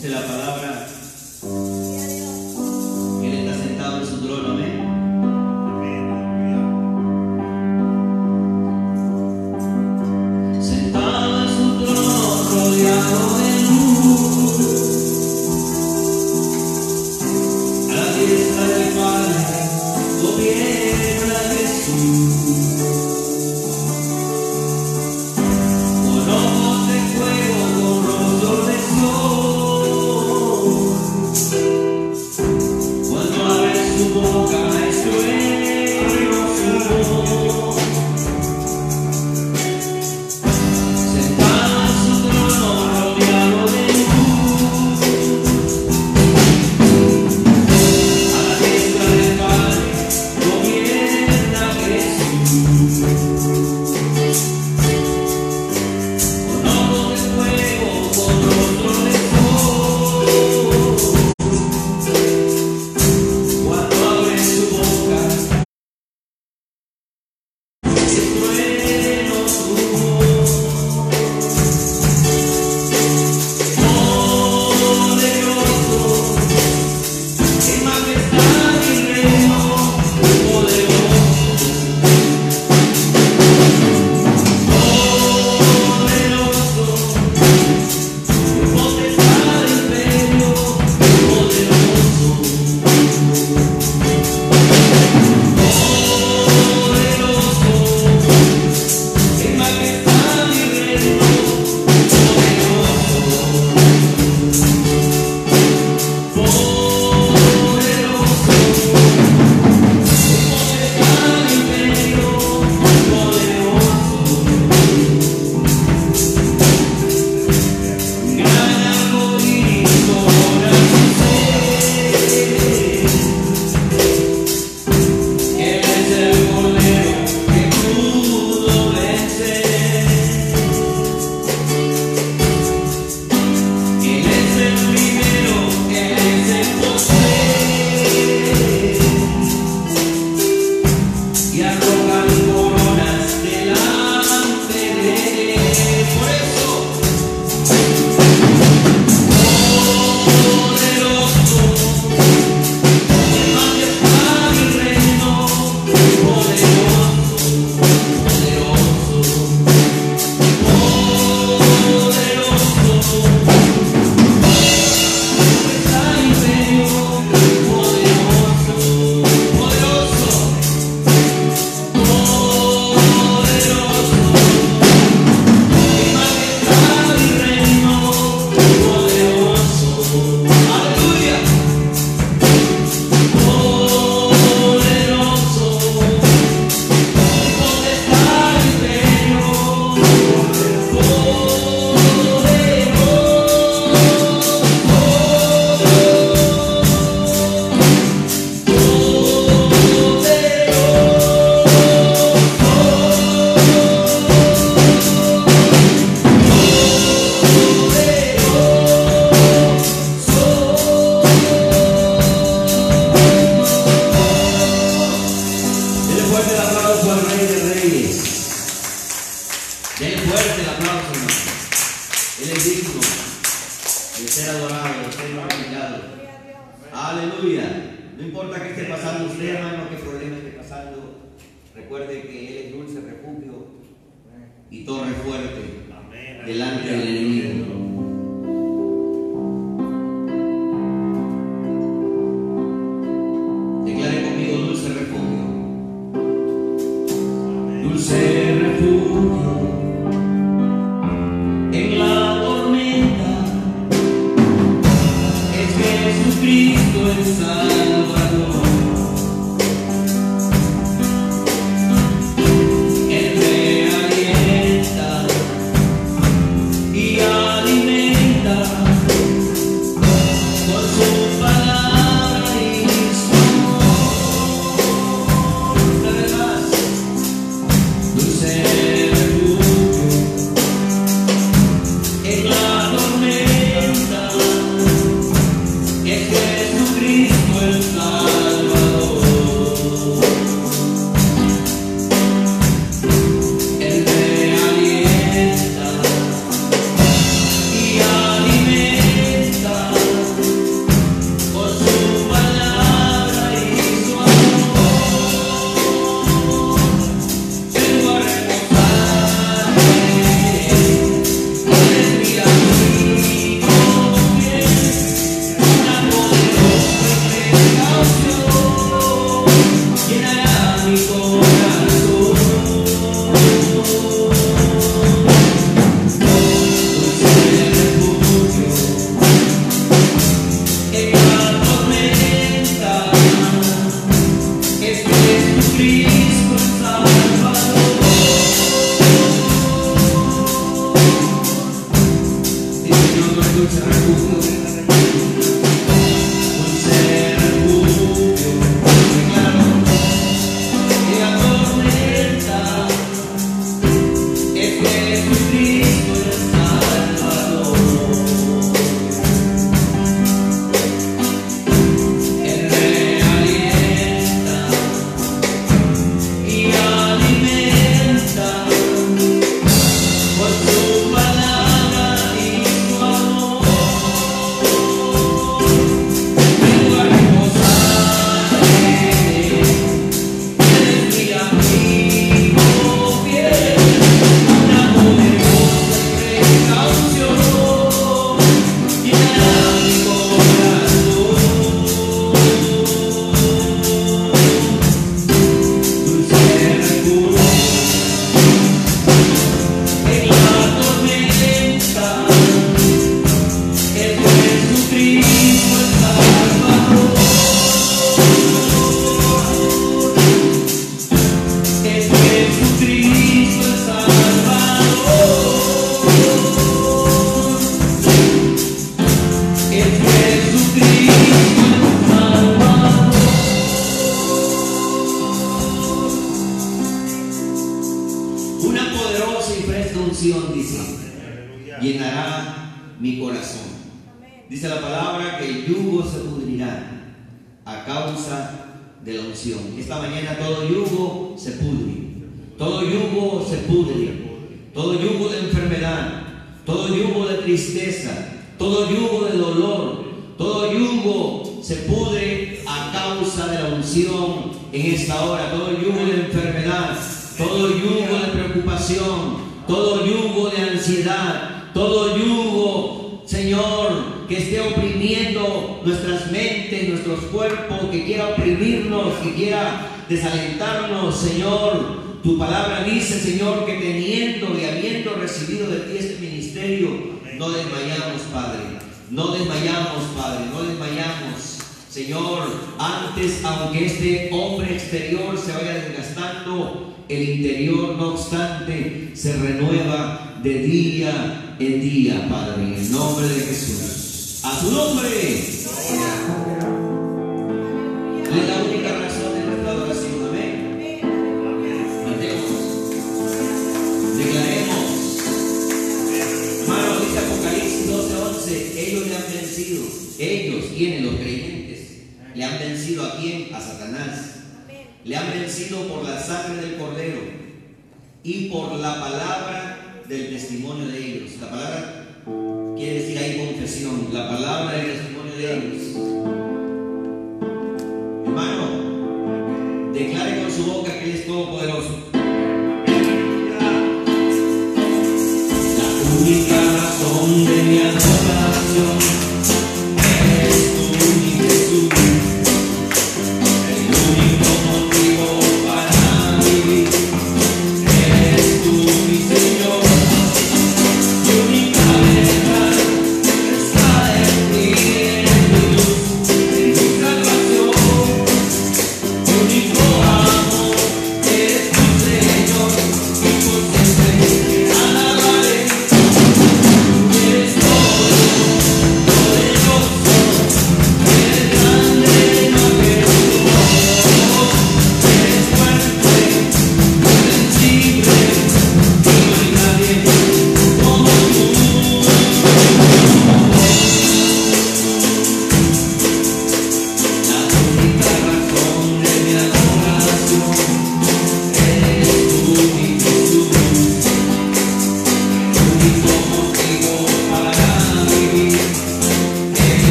Dice la palabra corazón. Dice la palabra que el yugo se pudrirá a causa de la unción. Esta mañana todo yugo se pudre. Todo yugo se pudre. Todo yugo de enfermedad. Todo yugo de tristeza. Todo yugo de dolor. Todo yugo se pudre a causa de la unción en esta hora. Todo yugo de enfermedad. Todo yugo de preocupación. Todo yugo de ansiedad. Todo yugo, Señor, que esté oprimiendo nuestras mentes, nuestros cuerpos, que quiera oprimirnos, que quiera desalentarnos, Señor. Tu palabra dice, Señor, que teniendo y habiendo recibido de ti este ministerio, no desmayamos, Padre. No desmayamos, Padre, no desmayamos. Señor, antes, aunque este hombre exterior se vaya desgastando, el interior, no obstante, se renueva de día en día, Padre, en el nombre de Jesús. A tu nombre. Es la única razón de nuestra adoración. Amén. Cantemos. Declaremos. Hermanos, dice Apocalipsis 12, 11. Ellos le han vencido. Ellos, quienes los creyentes, le han vencido a quién? A Satanás. Le han vencido por la sangre del cordero y por la palabra del testimonio de ellos. La palabra quiere decir ahí confesión. La palabra del testimonio de ellos.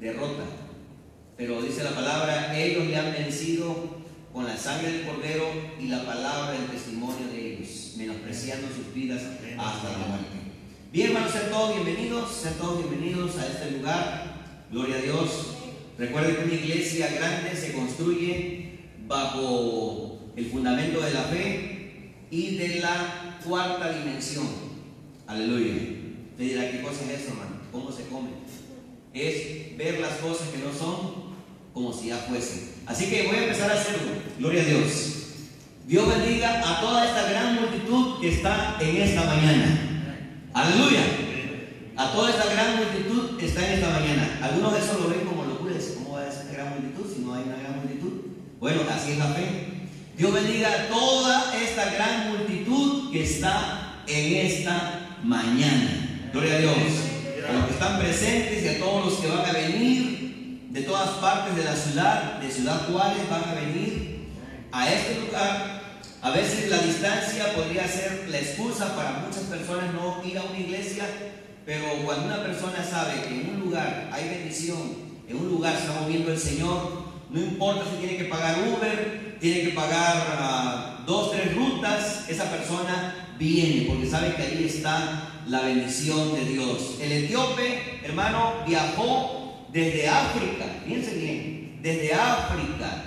Derrota. Pero dice la palabra, ellos le han vencido con la sangre del cordero y la palabra del testimonio de ellos, menospreciando sus vidas hasta la muerte. Bien, hermanos, sean todos bienvenidos, sean todos bienvenidos a este lugar. Gloria a Dios. Recuerden que una iglesia grande se construye bajo el fundamento de la fe y de la cuarta dimensión. Aleluya. Te dirá, ¿qué cosa es eso, hermano? ¿Cómo se come? Es ver las cosas que no son como si ya fuesen. Así que voy a empezar a hacerlo. Gloria a Dios. Dios bendiga a toda esta gran multitud que está en esta mañana. Aleluya. A toda esta gran multitud que está en esta mañana. Algunos de esos lo ven como locura. ¿Cómo va a ser gran multitud si no hay una gran multitud? Bueno, así es la fe. Dios bendiga a toda esta gran multitud que está en esta mañana. Gloria a Dios. A los que están presentes y a todos los que van a venir de todas partes de la ciudad, de Ciudad Juárez, van a venir a este lugar. A veces la distancia podría ser la excusa para muchas personas no ir a una iglesia, pero cuando una persona sabe que en un lugar hay bendición, en un lugar se está moviendo el Señor, no importa si tiene que pagar Uber, tiene que pagar uh, dos, tres rutas, esa persona viene porque sabe que ahí está la bendición de Dios. El etíope, hermano, viajó desde África, fíjense bien, desde África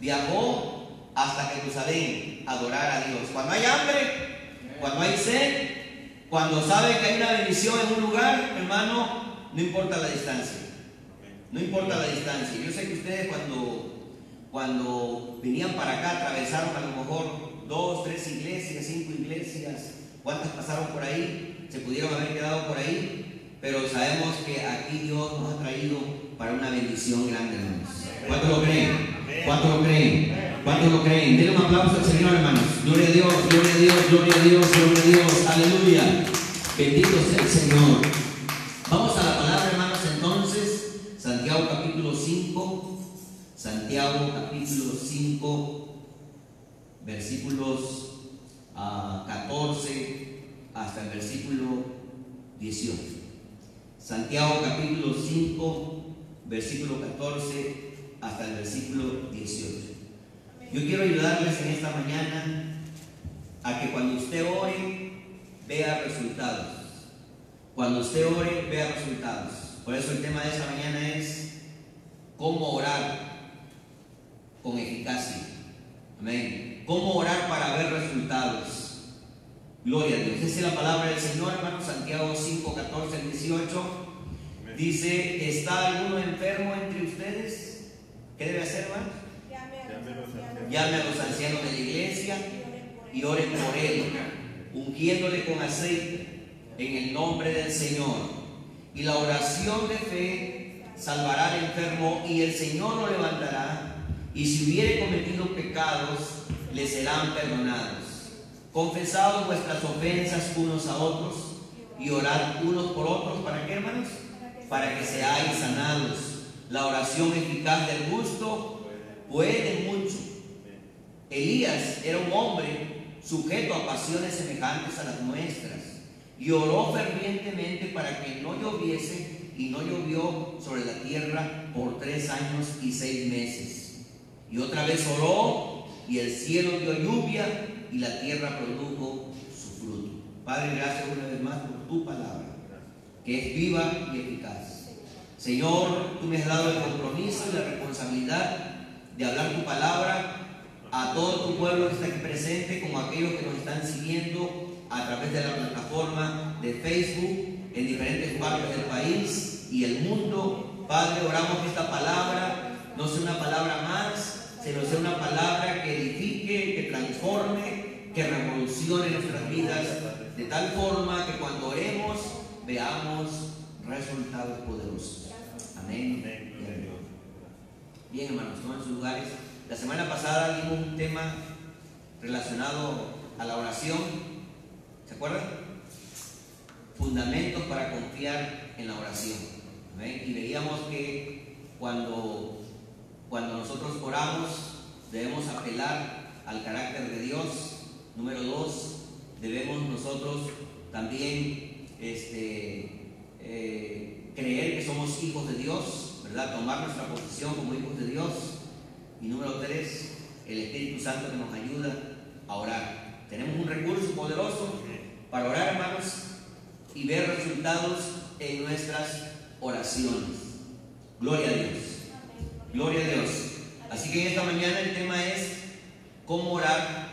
viajó hasta Jerusalén a adorar a Dios. Cuando hay hambre, cuando hay sed, cuando sabe que hay una bendición en un lugar, hermano, no importa la distancia. No importa la distancia. Yo sé que ustedes cuando, cuando venían para acá atravesaron a lo mejor dos, tres iglesias, cinco iglesias. ¿Cuántas pasaron por ahí? Se pudieron haber quedado por ahí. Pero sabemos que aquí Dios nos ha traído para una bendición grande, hermanos. ¿Cuántos lo creen? ¿Cuántos lo creen? ¿Cuántos lo creen? Denle un aplauso al Señor, hermanos. Gloria a Dios, gloria a Dios, gloria a Dios, gloria a Dios. Aleluya. Bendito sea el Señor. Vamos a la palabra, hermanos, entonces. Santiago capítulo 5. Santiago capítulo 5, versículos 14 hasta el versículo 18. Santiago capítulo 5, versículo 14 hasta el versículo 18. Yo quiero ayudarles en esta mañana a que cuando usted ore, vea resultados. Cuando usted ore, vea resultados. Por eso el tema de esta mañana es cómo orar con eficacia. Amén. Cómo orar para ver resultados. Gloria a Dios. Esa es la palabra del Señor, hermano. Santiago 5, 14 18. Dice, ¿está alguno enfermo entre ustedes? ¿Qué debe hacer, hermano? Llame a los ancianos de la iglesia y oren por él, ungiéndole con aceite en el nombre del Señor. Y la oración de fe salvará al enfermo y el Señor lo levantará. Y si hubiere cometido pecados, le serán perdonados. Confesados vuestras ofensas unos a otros y orad unos por otros. ¿Para qué, hermanos? Para que seáis sanados. La oración eficaz del justo puede mucho. Elías era un hombre sujeto a pasiones semejantes a las nuestras y oró fervientemente para que no lloviese y no llovió sobre la tierra por tres años y seis meses. Y otra vez oró y el cielo dio lluvia y la tierra produjo su fruto. Padre, gracias una vez más por tu palabra, que es viva y eficaz. Señor, tú me has dado el compromiso y la responsabilidad de hablar tu palabra a todo tu pueblo que está aquí presente, como aquellos que nos están siguiendo a través de la plataforma de Facebook en diferentes partes del país y el mundo. Padre, oramos que esta palabra no sea una palabra más, sino sea una palabra que edifique, que transforme, que revolucione nuestras vidas de tal forma que cuando oremos veamos resultados poderosos. Amén. Bien, hermanos, tomen sus lugares. La semana pasada vimos un tema relacionado a la oración. ¿Se acuerdan? Fundamentos para confiar en la oración. Y veíamos que cuando, cuando nosotros oramos debemos apelar al carácter de Dios. Número dos, debemos nosotros también este, eh, creer que somos hijos de Dios, ¿verdad? Tomar nuestra posición como hijos de Dios. Y número tres, el Espíritu Santo que nos ayuda a orar. Tenemos un recurso poderoso para orar, hermanos, y ver resultados en nuestras oraciones. Gloria a Dios. Gloria a Dios. Así que en esta mañana el tema es cómo orar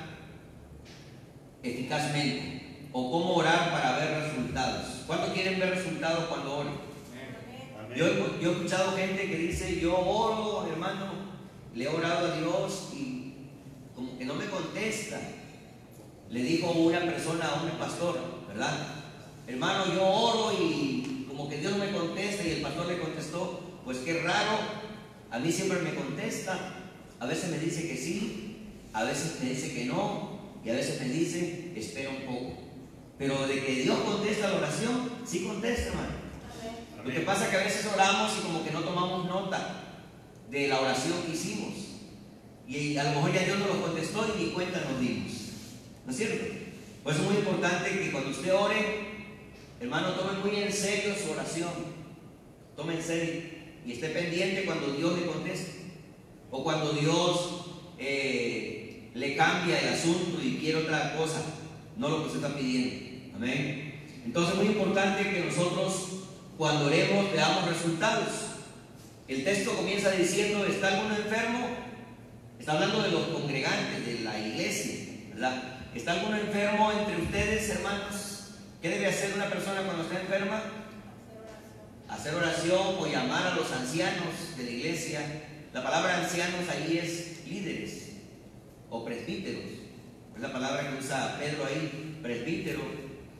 eficazmente o cómo orar para ver resultados. ¿Cuántos quieren ver resultados cuando oran? Yo, yo, he escuchado gente que dice, yo oro, hermano, le he orado a Dios y como que no me contesta. Le dijo una persona a un pastor, ¿verdad? Hermano, yo oro y como que Dios no me contesta y el pastor le contestó, pues qué raro, a mí siempre me contesta, a veces me dice que sí, a veces me dice que no, y a veces me dice, espera un poco. Pero de que Dios contesta la oración, sí contesta, hermano. Lo que pasa es que a veces oramos y como que no tomamos nota de la oración que hicimos. Y a lo mejor ya Dios nos lo contestó y ni cuenta nos dimos. ¿No es cierto? Por eso es muy importante que cuando usted ore, hermano, tome muy en serio su oración. Tome en serio y esté pendiente cuando Dios le conteste. O cuando Dios eh, le cambia el asunto y quiere otra cosa, no lo que usted está pidiendo. Amén. Entonces es muy importante que nosotros cuando oremos veamos resultados. El texto comienza diciendo, ¿está alguno enfermo? Está hablando de los congregantes, de la iglesia, ¿verdad? ¿Está alguno enfermo entre ustedes, hermanos? ¿Qué debe hacer una persona cuando está enferma? Hacer oración o llamar a los ancianos de la iglesia. La palabra ancianos ahí es líderes o presbíteros. Es la palabra que usa Pedro ahí, presbítero.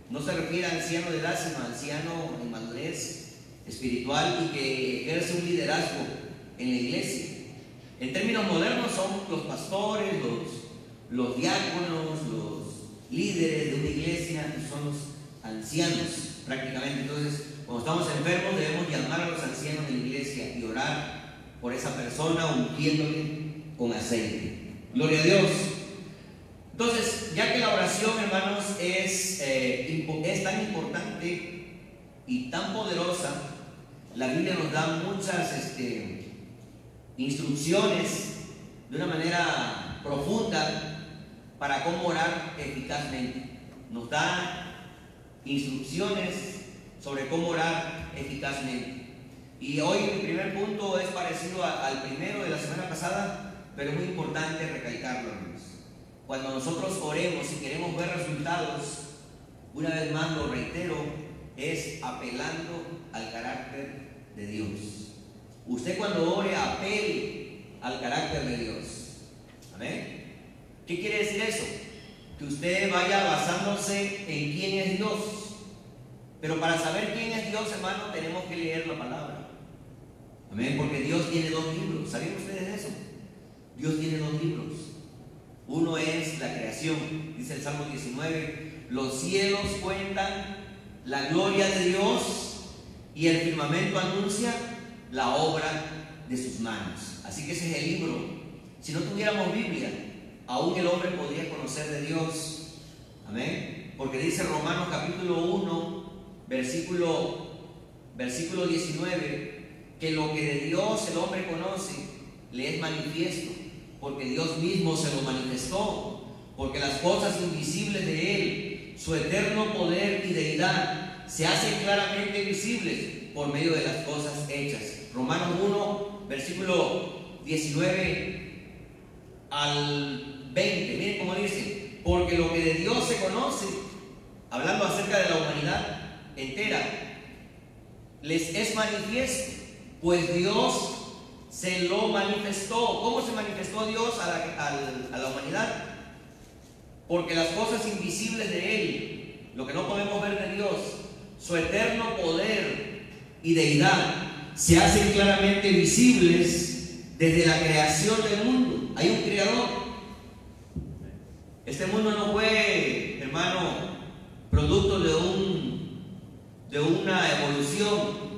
No se refiere a anciano de edad, sino a anciano en madurez espiritual y que ejerce un liderazgo en la iglesia. En términos modernos son los pastores, los, los diáconos, los líderes de una iglesia, son los ancianos prácticamente. Entonces, cuando estamos enfermos debemos llamar a los ancianos de la iglesia y orar por esa persona ungiéndole con aceite. Gloria a Dios. Entonces, ya que la oración, hermanos, es, eh, tan importante y tan poderosa, la Biblia nos da muchas este, instrucciones de una manera profunda para cómo orar eficazmente. Nos da instrucciones sobre cómo orar eficazmente. Y hoy mi primer punto es parecido al primero de la semana pasada, pero es muy importante recalcarlo. Cuando nosotros oremos y queremos ver resultados, una vez más lo reitero, es apelando al carácter de Dios. Usted cuando ore, apele al carácter de Dios. Amén. ¿Qué quiere decir eso? Que usted vaya basándose en quién es Dios. Pero para saber quién es Dios, hermano, tenemos que leer la palabra. Amén. Porque Dios tiene dos libros. ¿Sabían ustedes eso? Dios tiene dos libros. Uno es la creación, dice el Salmo 19, los cielos cuentan la gloria de Dios y el firmamento anuncia la obra de sus manos. Así que ese es el libro. Si no tuviéramos Biblia, aún el hombre podría conocer de Dios. Amén. Porque dice Romanos capítulo 1, versículo, versículo 19, que lo que de Dios el hombre conoce le es manifiesto, porque Dios mismo se lo manifestó, porque las cosas invisibles de Él, su eterno poder y deidad, se hacen claramente visibles por medio de las cosas hechas. Romanos 1, versículo 19 al 20. Miren cómo dice, porque lo que de Dios se conoce, hablando acerca de la humanidad entera, les es manifiesto, pues Dios se lo manifestó. ¿Cómo se manifestó Dios a la, a la humanidad? Porque las cosas invisibles de Él, lo que no podemos ver de Dios, su eterno poder y deidad, se hacen claramente visibles desde la creación del mundo. Hay un creador. Este mundo no fue, hermano, producto de un de una evolución.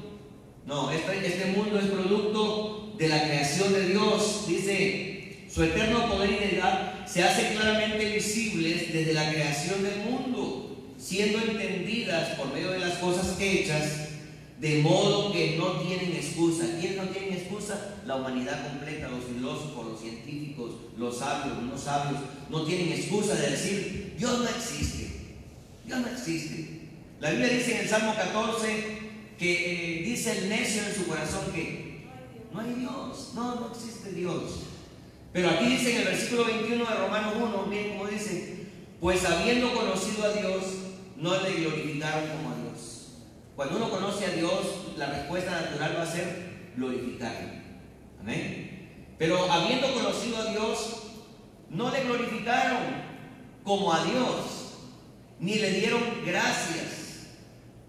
No, este, mundo es producto de la creación de Dios. Dice, su eterno poder y deidad se hacen claramente visibles desde la creación del mundo, siendo entendidas por medio de las cosas hechas de modo que no tienen excusa. ¿Quién no tiene excusa? La humanidad completa, los filósofos, los científicos, los sabios, los no sabios, no tienen excusa de decir, Dios no existe. Dios no existe. La Biblia dice en el Salmo 14 que eh, dice el necio en su corazón que no hay Dios, no, no existe Dios. Pero aquí dice en el versículo 21 de Romanos 1, bien como dice, pues habiendo conocido a Dios, no le glorificaron como a Dios cuando uno conoce a Dios, la respuesta natural va a ser glorificarlo. Amén. Pero habiendo conocido a Dios, no le glorificaron como a Dios, ni le dieron gracias,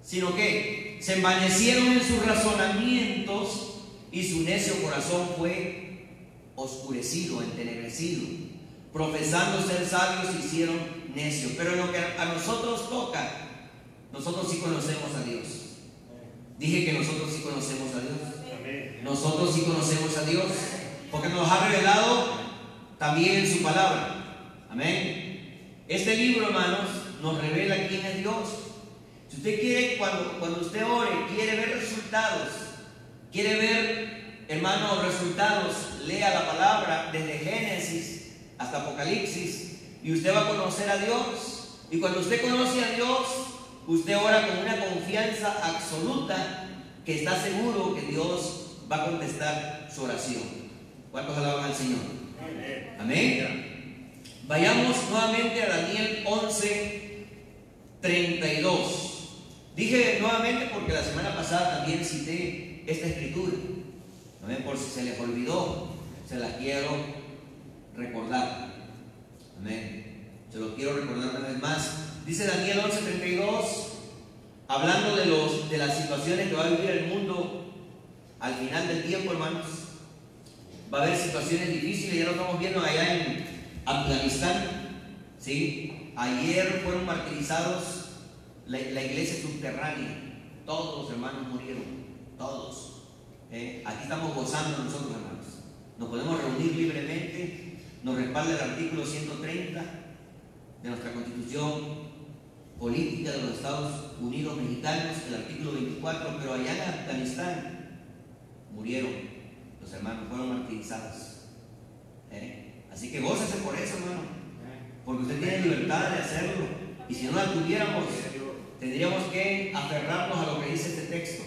sino que se envanecieron en sus razonamientos y su necio corazón fue oscurecido, entenebrecido. Profesando ser sabios, se hicieron necios. Pero en lo que a nosotros toca, nosotros sí conocemos a Dios. Dije que nosotros sí conocemos a Dios. Nosotros sí conocemos a Dios. Porque nos ha revelado también su palabra. Amén. Este libro, hermanos, nos revela quién es Dios. Si usted quiere, cuando, cuando usted ore, quiere ver resultados, quiere ver, hermanos, resultados, lea la palabra desde Génesis hasta Apocalipsis y usted va a conocer a Dios. Y cuando usted conoce a Dios, Usted ora con una confianza absoluta que está seguro que Dios va a contestar su oración. ¿Cuántos alaban al Señor? Amén. Vayamos nuevamente a Daniel 11, 32. Dije nuevamente porque la semana pasada también cité esta escritura. Amén. Por si se les olvidó, se la quiero recordar. Amén. Se lo quiero recordar una vez más. Dice Daniel 11:32, hablando de, los, de las situaciones que va a vivir el mundo al final del tiempo, hermanos. Va a haber situaciones difíciles, ya lo estamos viendo allá en Afganistán. ¿sí? Ayer fueron martirizados la, iglesia subterránea. Todos los hermanos murieron, todos. ¿eh? Aquí estamos gozando nosotros, hermanos. Nos podemos reunir libremente, nos respalda el artículo 130 de nuestra constitución política de los Estados Unidos mexicanos, el artículo 24, pero allá en Afganistán murieron los hermanos, fueron martirizados. ¿Eh? Así que gócese por eso, hermano, porque usted tiene libertad de hacerlo. Y si no la tuviéramos, tendríamos que aferrarnos a lo que dice este texto.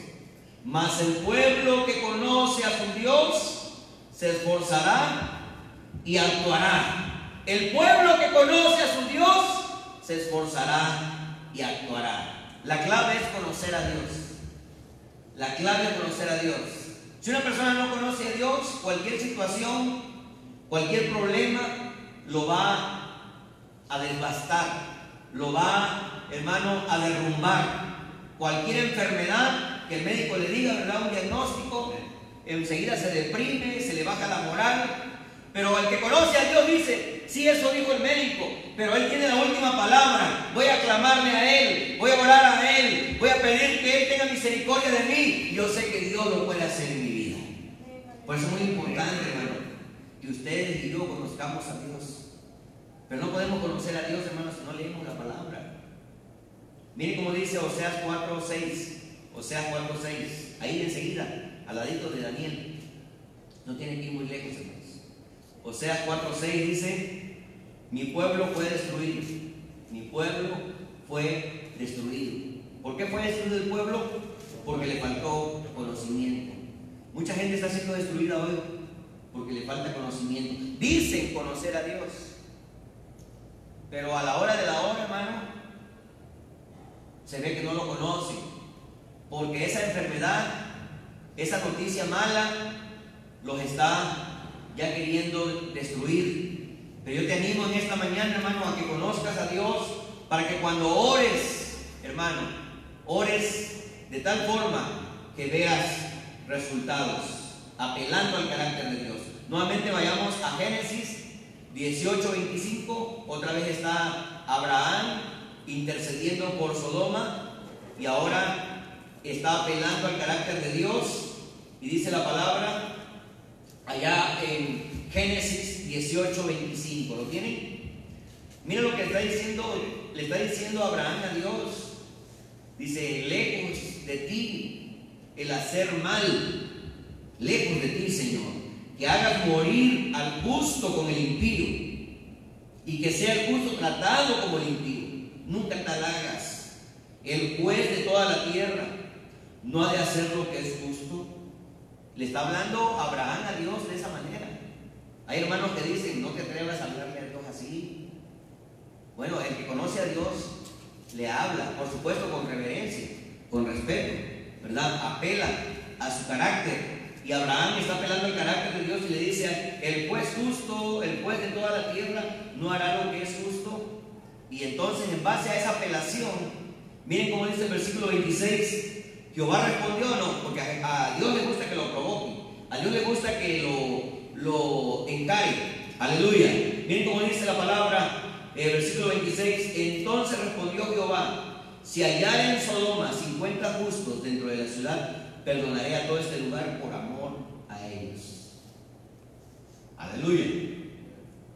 Mas el pueblo que conoce a su Dios se esforzará y actuará. El pueblo que conoce a su Dios se esforzará y actuará. La clave es conocer a Dios. La clave es conocer a Dios. Si una persona no conoce a Dios, cualquier situación, cualquier problema, lo va a devastar, lo va, hermano, a derrumbar. Cualquier enfermedad que el médico le diga, ¿verdad? Un diagnóstico, enseguida se deprime, se le baja la moral. Pero el que conoce a Dios dice, Sí, eso dijo el médico, pero él tiene la última palabra. Voy a clamarle a él, voy a orar a él, voy a pedir que él tenga misericordia de mí. Yo sé que Dios lo puede hacer en mi vida. Por eso es muy importante, hermano, que ustedes y yo conozcamos a Dios. Pero no podemos conocer a Dios, hermanos, si no leemos la palabra. Miren cómo dice Oseas 4, 6. Oseas 4, 6. Ahí enseguida, al ladito de Daniel. No tiene que ir muy lejos, hermano. Oseas 4:6 dice, mi pueblo fue destruido, mi pueblo fue destruido. ¿Por qué fue destruido el pueblo? Porque le faltó conocimiento. Mucha gente está siendo destruida hoy porque le falta conocimiento. Dicen conocer a Dios, pero a la hora de la hora, hermano, se ve que no lo conocen. Porque esa enfermedad, esa noticia mala, los está ya queriendo destruir. Pero yo te animo en esta mañana, hermano, a que conozcas a Dios para que cuando ores, hermano, ores de tal forma que veas resultados, apelando al carácter de Dios. Nuevamente vayamos a Génesis 18, 25. Otra vez está Abraham intercediendo por Sodoma y ahora está apelando al carácter de Dios. Y dice la palabra allá en Génesis 18, 25. ¿Lo tienen? Mira lo que está diciendo, le está diciendo Abraham a Dios. Dice, lejos de ti el hacer mal, lejos de ti, Señor, que hagas morir al justo con el impío y que sea el justo tratado como el impío. Nunca tal hagas. El juez de toda la tierra no ha de hacer lo que es justo. Le está hablando Abraham a Dios de esa manera. Hay hermanos que dicen, no te atrevas a hablarle a Dios así. Bueno, el que conoce a Dios le habla, por supuesto con reverencia, con respeto, ¿verdad? Apela a su carácter. Y Abraham está apelando al carácter de Dios y le dice, el juez justo, el juez de toda la tierra, no hará lo que es justo. Y entonces en base a esa apelación, miren cómo dice el versículo 26, Jehová respondió no, porque a, Dios le gusta que lo provoque, a Dios le gusta que lo, lo Aleluya. Miren cómo dice la palabra el versículo 26, entonces respondió Jehová, si hallar en Sodoma 50 justos dentro de la ciudad, perdonaré a todo este lugar por amor. Aleluya.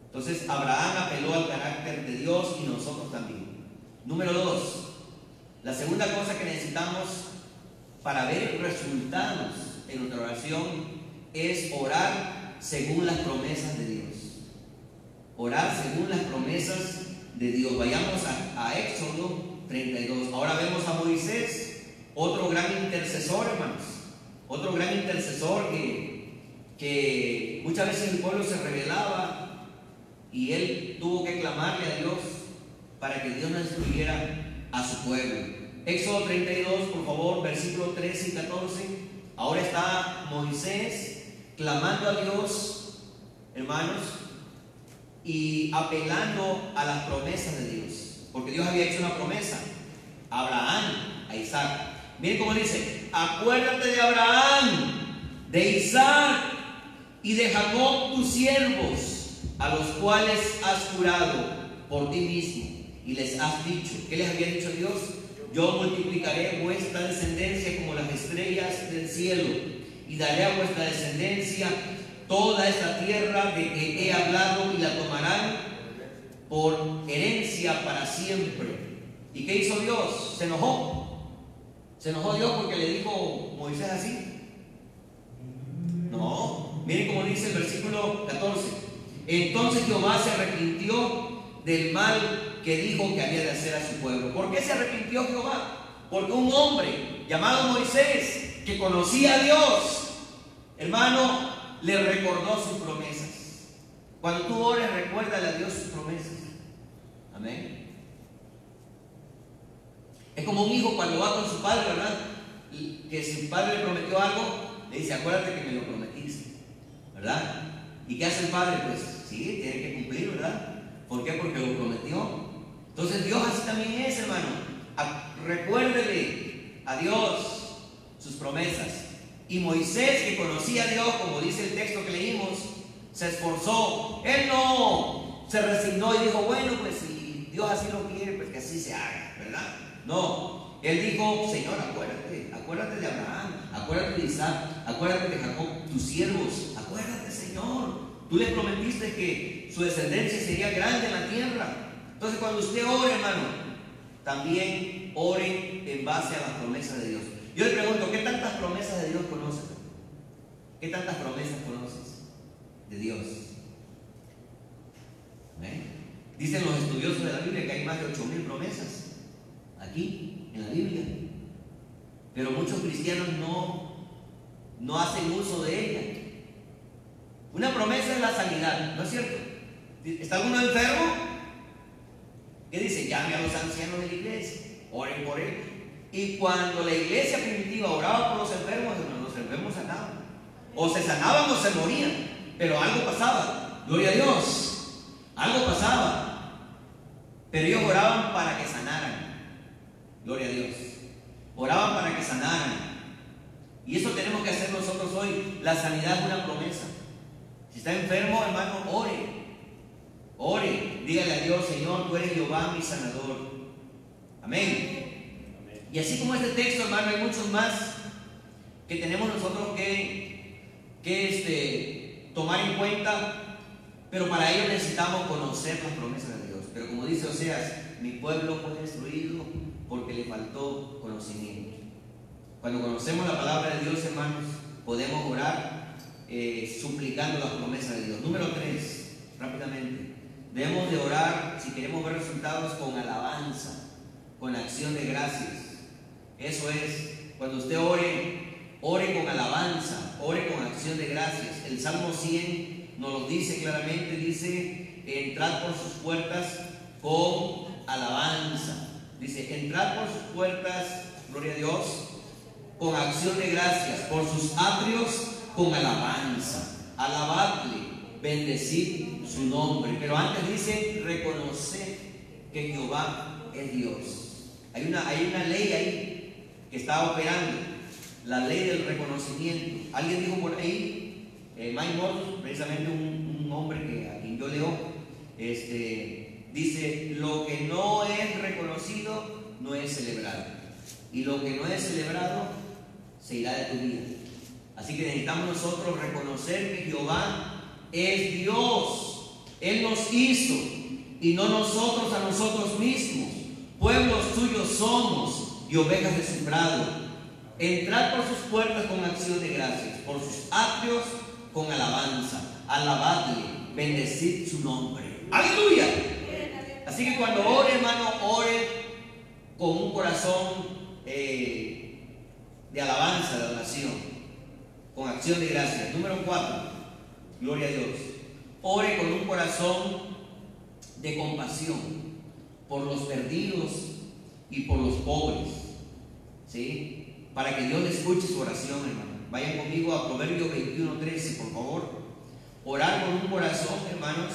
Entonces Abraham apeló al carácter de Dios y nosotros también. Número dos, la segunda cosa que necesitamos para ver resultados en nuestra oración es orar según las promesas de Dios orar según las promesas de Dios. Vayamos a, Éxodo 32. Ahora vemos a Moisés, otro gran intercesor, hermanos. Otro gran intercesor que, que muchas veces el pueblo se rebelaba y él tuvo que clamarle a Dios para que Dios no destruyera a su pueblo. Éxodo 32, por favor, versículos 13 y 14. Ahora está Moisés clamando a Dios, hermanos, y apelando a las promesas de Dios. Porque Dios había hecho una promesa a Abraham, a Isaac. Miren cómo dice, acuérdate de Abraham, de Isaac y de Jacob tus siervos, a los cuales has jurado por ti mismo y les has dicho, ¿qué les había dicho Dios? Yo multiplicaré vuestra descendencia como las estrellas del cielo y daré a vuestra descendencia toda esta tierra de que he hablado y la tomarán por herencia para siempre. ¿Y qué hizo Dios? Se enojó. ¿Se enojó Dios porque le dijo Moisés así? No. Miren cómo dice el versículo 14. Entonces Jehová se arrepintió del mal que dijo que había de hacer a su pueblo. ¿Por qué se arrepintió Jehová? Porque un hombre llamado Moisés, que conocía a Dios, hermano, le recordó sus promesas. Cuando tú ores, recuérdale a Dios sus promesas. Amén. Es como un hijo cuando va con su padre, ¿verdad? Que su padre le prometió algo, le dice, acuérdate que me lo prometiste, ¿verdad? ¿Y qué hace el padre? Pues sí, tiene que cumplir, ¿verdad? ¿Por qué? Porque lo prometió. Entonces Dios así también es, hermano. Recuérdele a Dios sus promesas. Y Moisés, que conocía a Dios, como dice el texto que leímos, se esforzó. Él no se resignó y dijo, bueno, pues si Dios así lo quiere, pues que así se haga, ¿verdad? No, él dijo, Señor, acuérdate, acuérdate de Abraham, acuérdate de Isaac, acuérdate de Jacob, tus siervos, Señor. Tú le prometiste que su descendencia sería grande en la tierra. Entonces, cuando usted ore, hermano, también ore en base a las promesas de Dios. Yo le pregunto, ¿qué tantas promesas de Dios conoces? ¿Qué tantas promesas conoces de Dios? Dicen los estudiosos de la Biblia que hay más de 8.000 promesas aquí en la Biblia. Pero muchos cristianos no, no hacen uso de ella. Una promesa es la sanidad, ¿no es cierto? ¿Está alguno enfermo? ¿Qué dice? Llame a los ancianos de la iglesia, oren por él. Y cuando la iglesia primitiva oraba por los enfermos, los enfermos sanaban. O se sanaban o se morían. Pero algo pasaba. Gloria a Dios. Algo pasaba. Pero ellos oraban para que sanaran. Gloria a Dios. Oraban para que sanaran. Y eso tenemos que hacer nosotros hoy. La sanidad es una promesa. Si está enfermo, hermano, ore. Ore. Dígale a Dios, Señor, tú eres Jehová mi sanador. Amén. Y así como este texto, hermano, hay muchos más que tenemos nosotros que, que este, tomar en cuenta, pero para ello necesitamos conocer las promesas de Dios. Pero como dice Oseas, mi pueblo fue destruido porque le faltó conocimiento. Cuando conocemos la palabra de Dios, hermanos, podemos orar eh, suplicando las promesas de Dios. Número tres, rápidamente. Debemos de orar si queremos ver resultados con alabanza, con acción de gracias. Eso es, cuando usted ore, ore con alabanza, ore con acción de gracias. El Salmo 100 nos lo dice claramente, dice, entrad por sus puertas con alabanza. Dice, entrad por sus puertas, gloria a Dios, con acción de gracias, por sus atrios con alabanza. Alabadle, bendecid su nombre. Pero antes dice, reconocer que Jehová es Dios. Hay una, hay una ley ahí que está operando, la ley del reconocimiento. Alguien dijo por ahí, eh, Mike precisamente un, un, hombre que, a quien yo leo, este, dice, lo que no es reconocido no es celebrado. Y lo que no es celebrado se irá de tu vida. Así que necesitamos nosotros reconocer que Jehová es Dios. Él nos hizo y no nosotros a nosotros mismos. Pueblos suyos somos y ovejas de su prado. Entrad por sus puertas con acción de gracias, por sus atrios con alabanza. Alabadle, bendecid su nombre. Aleluya. Así que cuando ore, hermano, ore con un corazón eh, de alabanza, de oración, con acción de gracias. Número cuatro, gloria a Dios. Ore con un corazón de compasión por los perdidos y por los pobres. ¿Sí? Para que Dios le escuche su oración, hermano. Vayan conmigo a Proverbios 21, 13, por favor. Orar con un corazón, hermanos,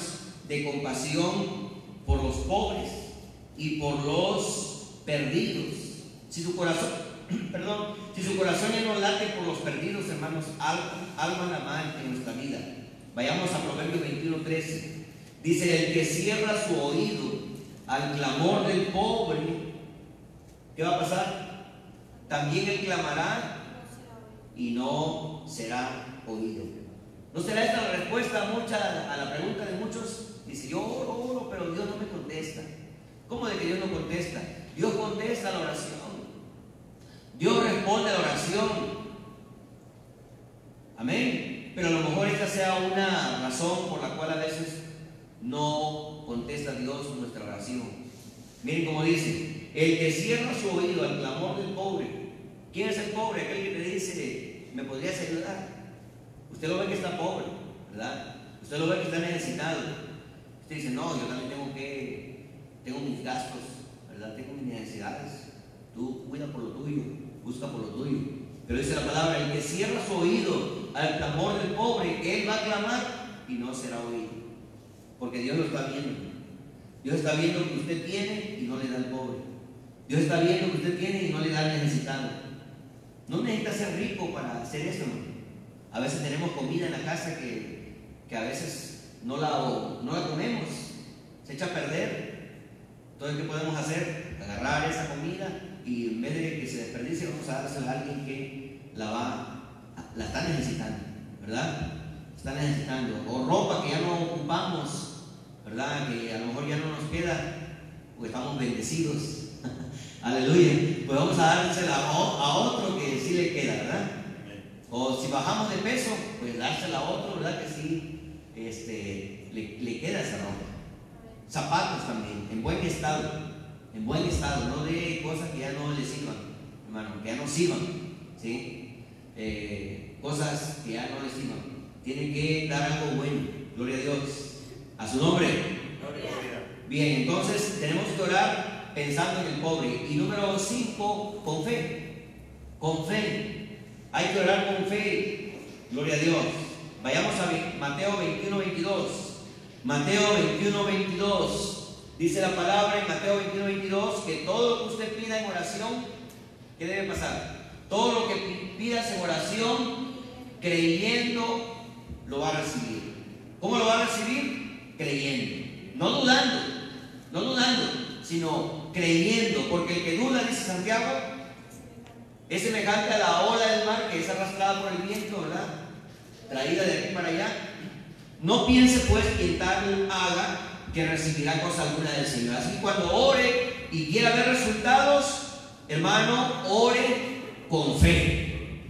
de compasión por los pobres y por los perdidos. Si su corazón perdón, si su corazón ya no late por los perdidos, hermanos, alma la mal en nuestra vida. Vayamos a Proverbios 21, 13. Dice, el que cierra su oído al clamor del pobre, ¿qué va a pasar? También él clamará y no será oído. ¿No será esta la respuesta mucha, a la pregunta de muchos? Dice, yo oro, oro, pero Dios no me contesta. ¿Cómo de que Dios no contesta? Dios contesta la oración. Dios responde a la oración. Amén. Pero a lo mejor esta sea una razón por la cual a veces no contesta Dios nuestra oración. Miren cómo dice, el que cierra su oído al clamor del pobre. ¿Quién es el pobre? Aquel que te dice, ¿me podrías ayudar? Usted lo ve que está pobre, ¿verdad? Usted lo ve que está necesitado. Usted dice, no, yo también tengo que, tengo mis gastos, ¿verdad? Tengo mis necesidades. Tú cuida por lo tuyo busca por lo tuyo. Pero dice la palabra, el que cierra su oído al clamor del pobre, él va a clamar y no será oído. Porque Dios lo está viendo. Dios está viendo que usted tiene y no le da al pobre. Dios está viendo que usted tiene y no le da al necesitado. No necesita ser rico para hacer eso. A veces tenemos comida en la casa que, que a veces no la, no la comemos. Se echa a perder. Entonces, ¿qué podemos hacer? Agarrar esa comida y en vez de desperdicie, vamos a dársela a alguien que la va, la está necesitando, ¿verdad? Está necesitando. O ropa que ya no ocupamos, ¿verdad? Que a lo mejor ya no nos queda, porque estamos bendecidos. Aleluya. Pues vamos a dársela a otro que sí le queda, ¿verdad? O si bajamos de peso, pues dársela a otro, ¿verdad? Que sí este, le, le queda esa ropa. Zapatos también, en buen estado en buen estado, no de cosas que ya no le sirvan, hermano, que ya no sirvan, ¿sí? Eh, cosas que ya no le sirvan. Tiene que dar algo bueno, gloria a Dios, a su nombre. Bien, entonces tenemos que orar pensando en el pobre. Y número 5, con fe. Con fe. Hay que orar con fe. Gloria a Dios. Vayamos a Mateo 21, 22. Mateo 21, 22. Dice la palabra en Mateo 21, 22 que todo lo que usted pida en oración, ¿qué debe pasar? Todo lo que pidas en oración, creyendo, lo va a recibir. ¿Cómo lo va a recibir? Creyendo. No dudando, no dudando, sino creyendo. Porque el que duda, dice Santiago, es semejante a la ola del mar que es arrastrada por el viento, ¿verdad? Traída de aquí para allá. No piense pues que tal haga que recibirá cosa alguna del Señor. Así que cuando ore y quiera ver resultados, hermano, ore con fe.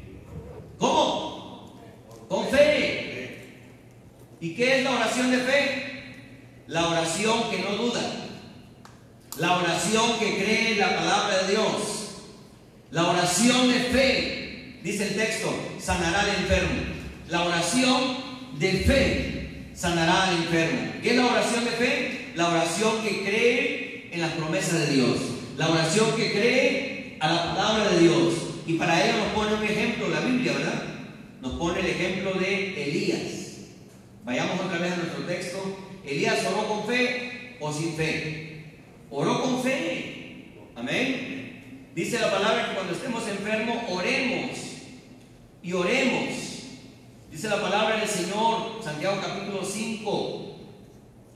¿Cómo? Con fe. ¿Y qué es la oración de fe? La oración que no duda. La oración que cree en la palabra de Dios. La oración de fe, dice el texto, sanará al enfermo. La oración de fe sanará al enfermo. ¿Qué es la oración de fe? La oración que cree en las promesas de Dios. La oración que cree a la palabra de Dios. Y para ello nos pone un ejemplo la Biblia, ¿verdad? Nos pone el ejemplo de Elías. Vayamos otra vez a nuestro texto. Elías oró con fe o sin fe. Oró con fe. Amén. Dice la palabra que cuando estemos enfermos, oremos y oremos. Dice la palabra del Señor, Santiago capítulo 5.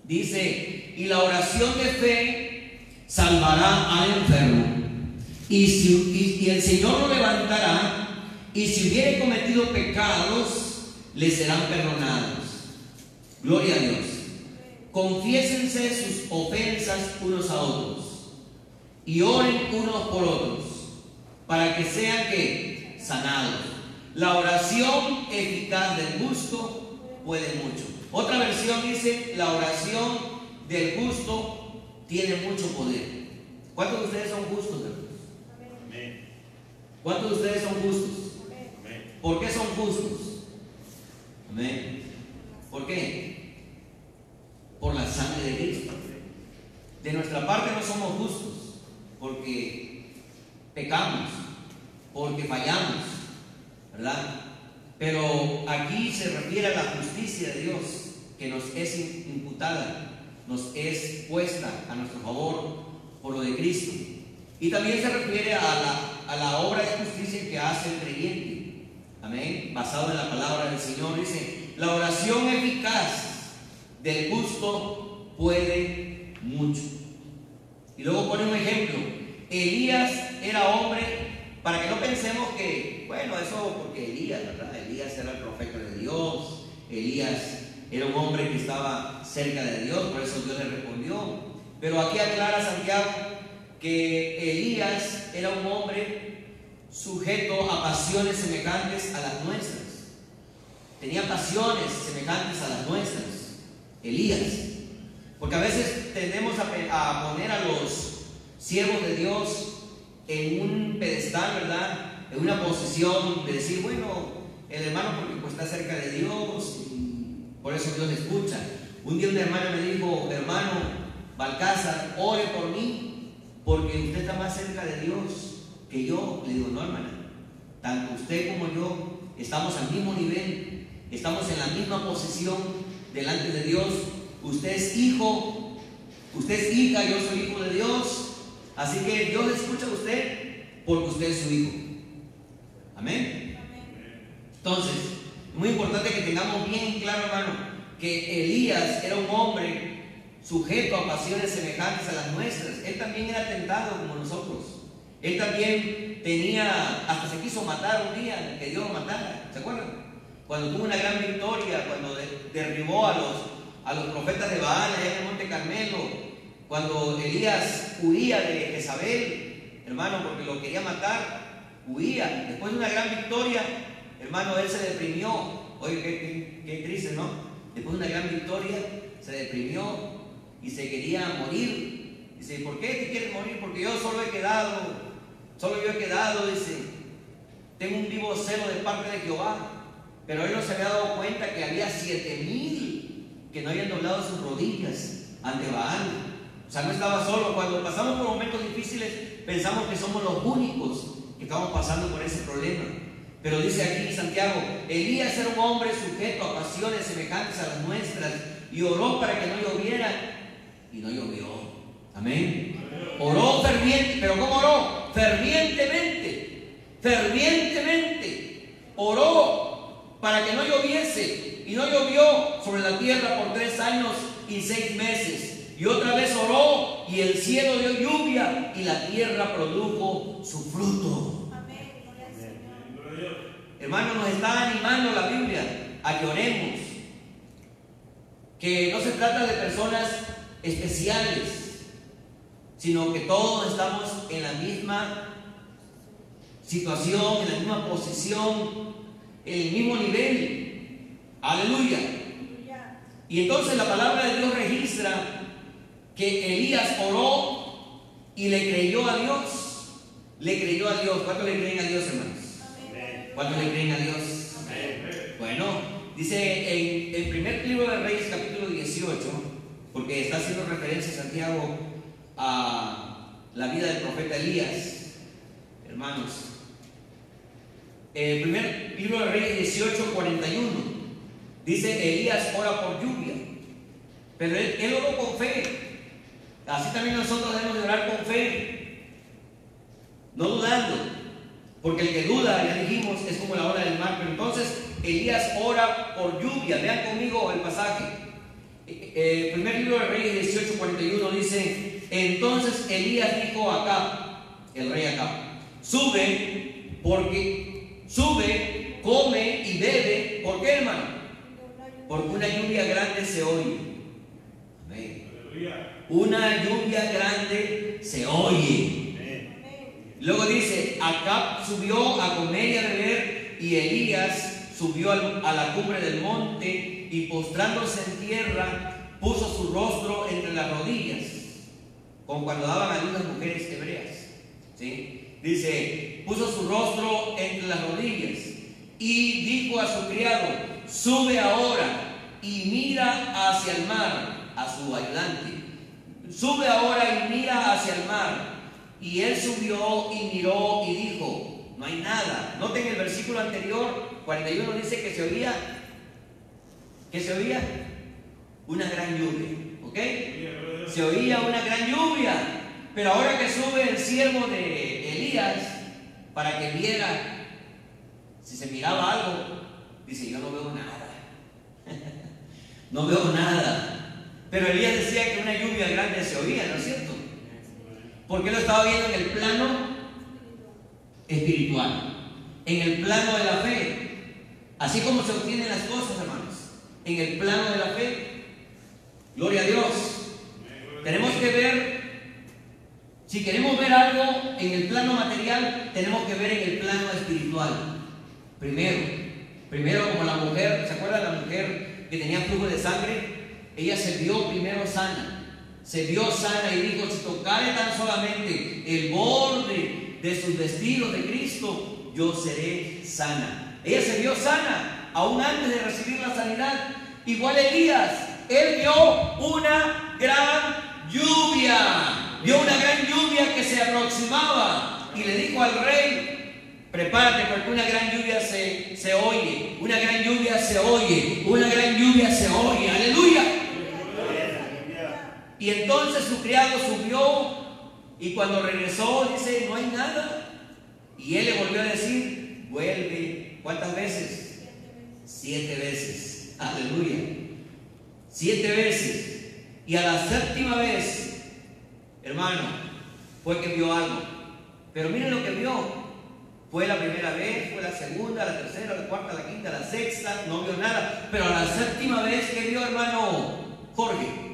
Dice, y la oración de fe salvará al enfermo. Y, si, y, el Señor lo levantará. Y si hubiere cometido pecados, le serán perdonados. Gloria a Dios. Confiésense sus ofensas unos a otros y oren unos por otros para que sean que sanados. La oración eficaz del justo puede mucho. Otra versión dice, la oración del justo tiene mucho poder. ¿Cuántos de ustedes son justos, ¿Cuántos de ustedes son justos? ¿Por qué son justos? Amén. ¿Por qué? Por la sangre de Cristo. De nuestra parte no somos justos porque pecamos, porque fallamos, ¿verdad? Pero aquí se refiere a la justicia de Dios que nos es imputada, nos es puesta a nuestro favor por lo de Cristo. Y también se refiere a la, a la obra de justicia que hace el creyente. Amén. Basado en la palabra del Señor. Dice, la oración eficaz del justo puede mucho. Y luego pone un ejemplo. Elías era hombre, para que no pensemos que, bueno, eso porque Elías, ¿verdad? Elías era el profeta de Dios, Elías era un hombre que estaba cerca de Dios, por eso Dios le respondió. Pero aquí aclara Santiago que Elías era un hombre sujeto a pasiones semejantes a las nuestras. Tenía pasiones semejantes a las nuestras. Elías. Porque a veces tendemos a, poner a los siervos de Dios en un pedestal, ¿verdad? En una posición de decir, bueno, el hermano porque pues, está cerca de Dios por eso Dios le escucha. Un día una hermana me dijo, hermano Balcázar, ore por mí porque usted está más cerca de Dios que yo. Le digo, no hermana, tanto usted como yo estamos al mismo nivel, estamos en la misma posición delante de Dios Usted es hijo, usted es hija, yo soy hijo de Dios. Así que Dios le escucha a usted porque usted es su hijo. Amén. Entonces, muy importante que tengamos bien claro, hermano, que Elías era un hombre sujeto a pasiones semejantes a las nuestras. Él también era tentado como nosotros. Él también tenía, hasta se quiso matar un día, que Dios lo matara. ¿Se acuerdan? Cuando tuvo una gran victoria, cuando derribó a los a los profetas de Baal allá en el Monte Carmelo, cuando Elías huía de Jezabel, hermano, porque lo quería matar, huía. Después de una gran victoria, hermano, él se deprimió. Oye, qué, triste, ¿no? Después de una gran victoria, se deprimió y se quería morir. Dice, ¿por qué te quieres morir? Porque yo solo he quedado, solo yo he quedado, dice, tengo un vivo celo de parte de Jehová. Pero él no se había dado cuenta que había siete mil que no habían doblado sus rodillas ante Baal. O sea, no estaba solo. Cuando pasamos por momentos difíciles, pensamos que somos los únicos que estamos pasando por ese problema. Pero dice aquí Santiago, Elías era un hombre sujeto a pasiones semejantes a las nuestras y oró para que no lloviera y no llovió. Amén. Oró ferviente, pero ¿cómo oró? Fervientemente, fervientemente. Oró para que no lloviese y no llovió sobre la tierra por tres años y seis meses. Y otra vez oró y el cielo dio lluvia y la tierra produjo su fruto. Hermano, nos está animando la Biblia a que oremos. Que no se trata de personas especiales, sino que todos estamos en la misma situación, en la misma posición, en el mismo nivel. Aleluya. Y entonces la palabra de Dios registra que Elías oró y le creyó a Dios. Le creyó a Dios. ¿Cuánto le creen a Dios, hermanos? ¿Cuánto le creen a Dios? Bueno, dice en el primer libro de Reyes, capítulo 18, porque está haciendo referencia Santiago a la vida del profeta Elías, hermanos. El primer libro de Reyes 18, 41, dice Elías ora por lluvia, pero él, él oró con fe. Así también nosotros debemos de orar con fe, no dudando. Porque el que duda, ya dijimos, es como la hora del mar. Pero entonces Elías ora por lluvia. Vean conmigo el pasaje. Eh, eh, el primer libro de Reyes 18:41 dice: Entonces Elías dijo a Acá, el rey acá, sube, porque sube, come y bebe. ¿Por qué, hermano? Porque una lluvia grande se oye. Amén. Una lluvia grande se oye. Luego dice, Acab subió a comer y a beber y Elías subió a la cumbre del monte y postrándose en tierra puso su rostro entre las rodillas, como cuando daban a las mujeres hebreas. ¿sí? Dice, puso su rostro entre las rodillas y dijo a su criado, sube ahora y mira hacia el mar, a su ayudante. Sube ahora y mira hacia el mar y él subió y miró y dijo, no hay nada. Noten el versículo anterior, 41 dice que se oía, que se oía una gran lluvia, ¿ok? Se oía una gran lluvia, pero ahora que sube el siervo de Elías para que viera si se miraba algo, dice, yo no veo nada. no veo nada. Pero Elías decía que una lluvia grande se oía, ¿no es cierto? Porque lo estaba viendo en el plano espiritual, en el plano de la fe. Así como se obtienen las cosas, hermanos, en el plano de la fe. Gloria a Dios. Tenemos que ver, si queremos ver algo en el plano material, tenemos que ver en el plano espiritual. Primero, primero como la mujer, ¿se acuerdan la mujer que tenía flujo de sangre? Ella se vio primero sana se vio sana y dijo, si tocare tan solamente el borde de sus vestidos de Cristo, yo seré sana. Ella se vio sana, aún antes de recibir la sanidad. Igual Elías, él vio una gran lluvia, vio una gran lluvia que se aproximaba y le dijo al rey, prepárate porque una gran lluvia se, se oye, una gran lluvia se oye, una gran lluvia se oye, aleluya. Y entonces su criado subió y cuando regresó dice, no hay nada. Y él le volvió a decir, vuelve. ¿Cuántas veces? Siete veces. Aleluya. Siete veces. Y a la séptima vez, hermano, fue que vio algo. Pero miren lo que vio. Fue la primera vez, fue la segunda, la tercera, la cuarta, la quinta, la sexta, no vio nada. Pero a la séptima vez que vio, hermano Jorge,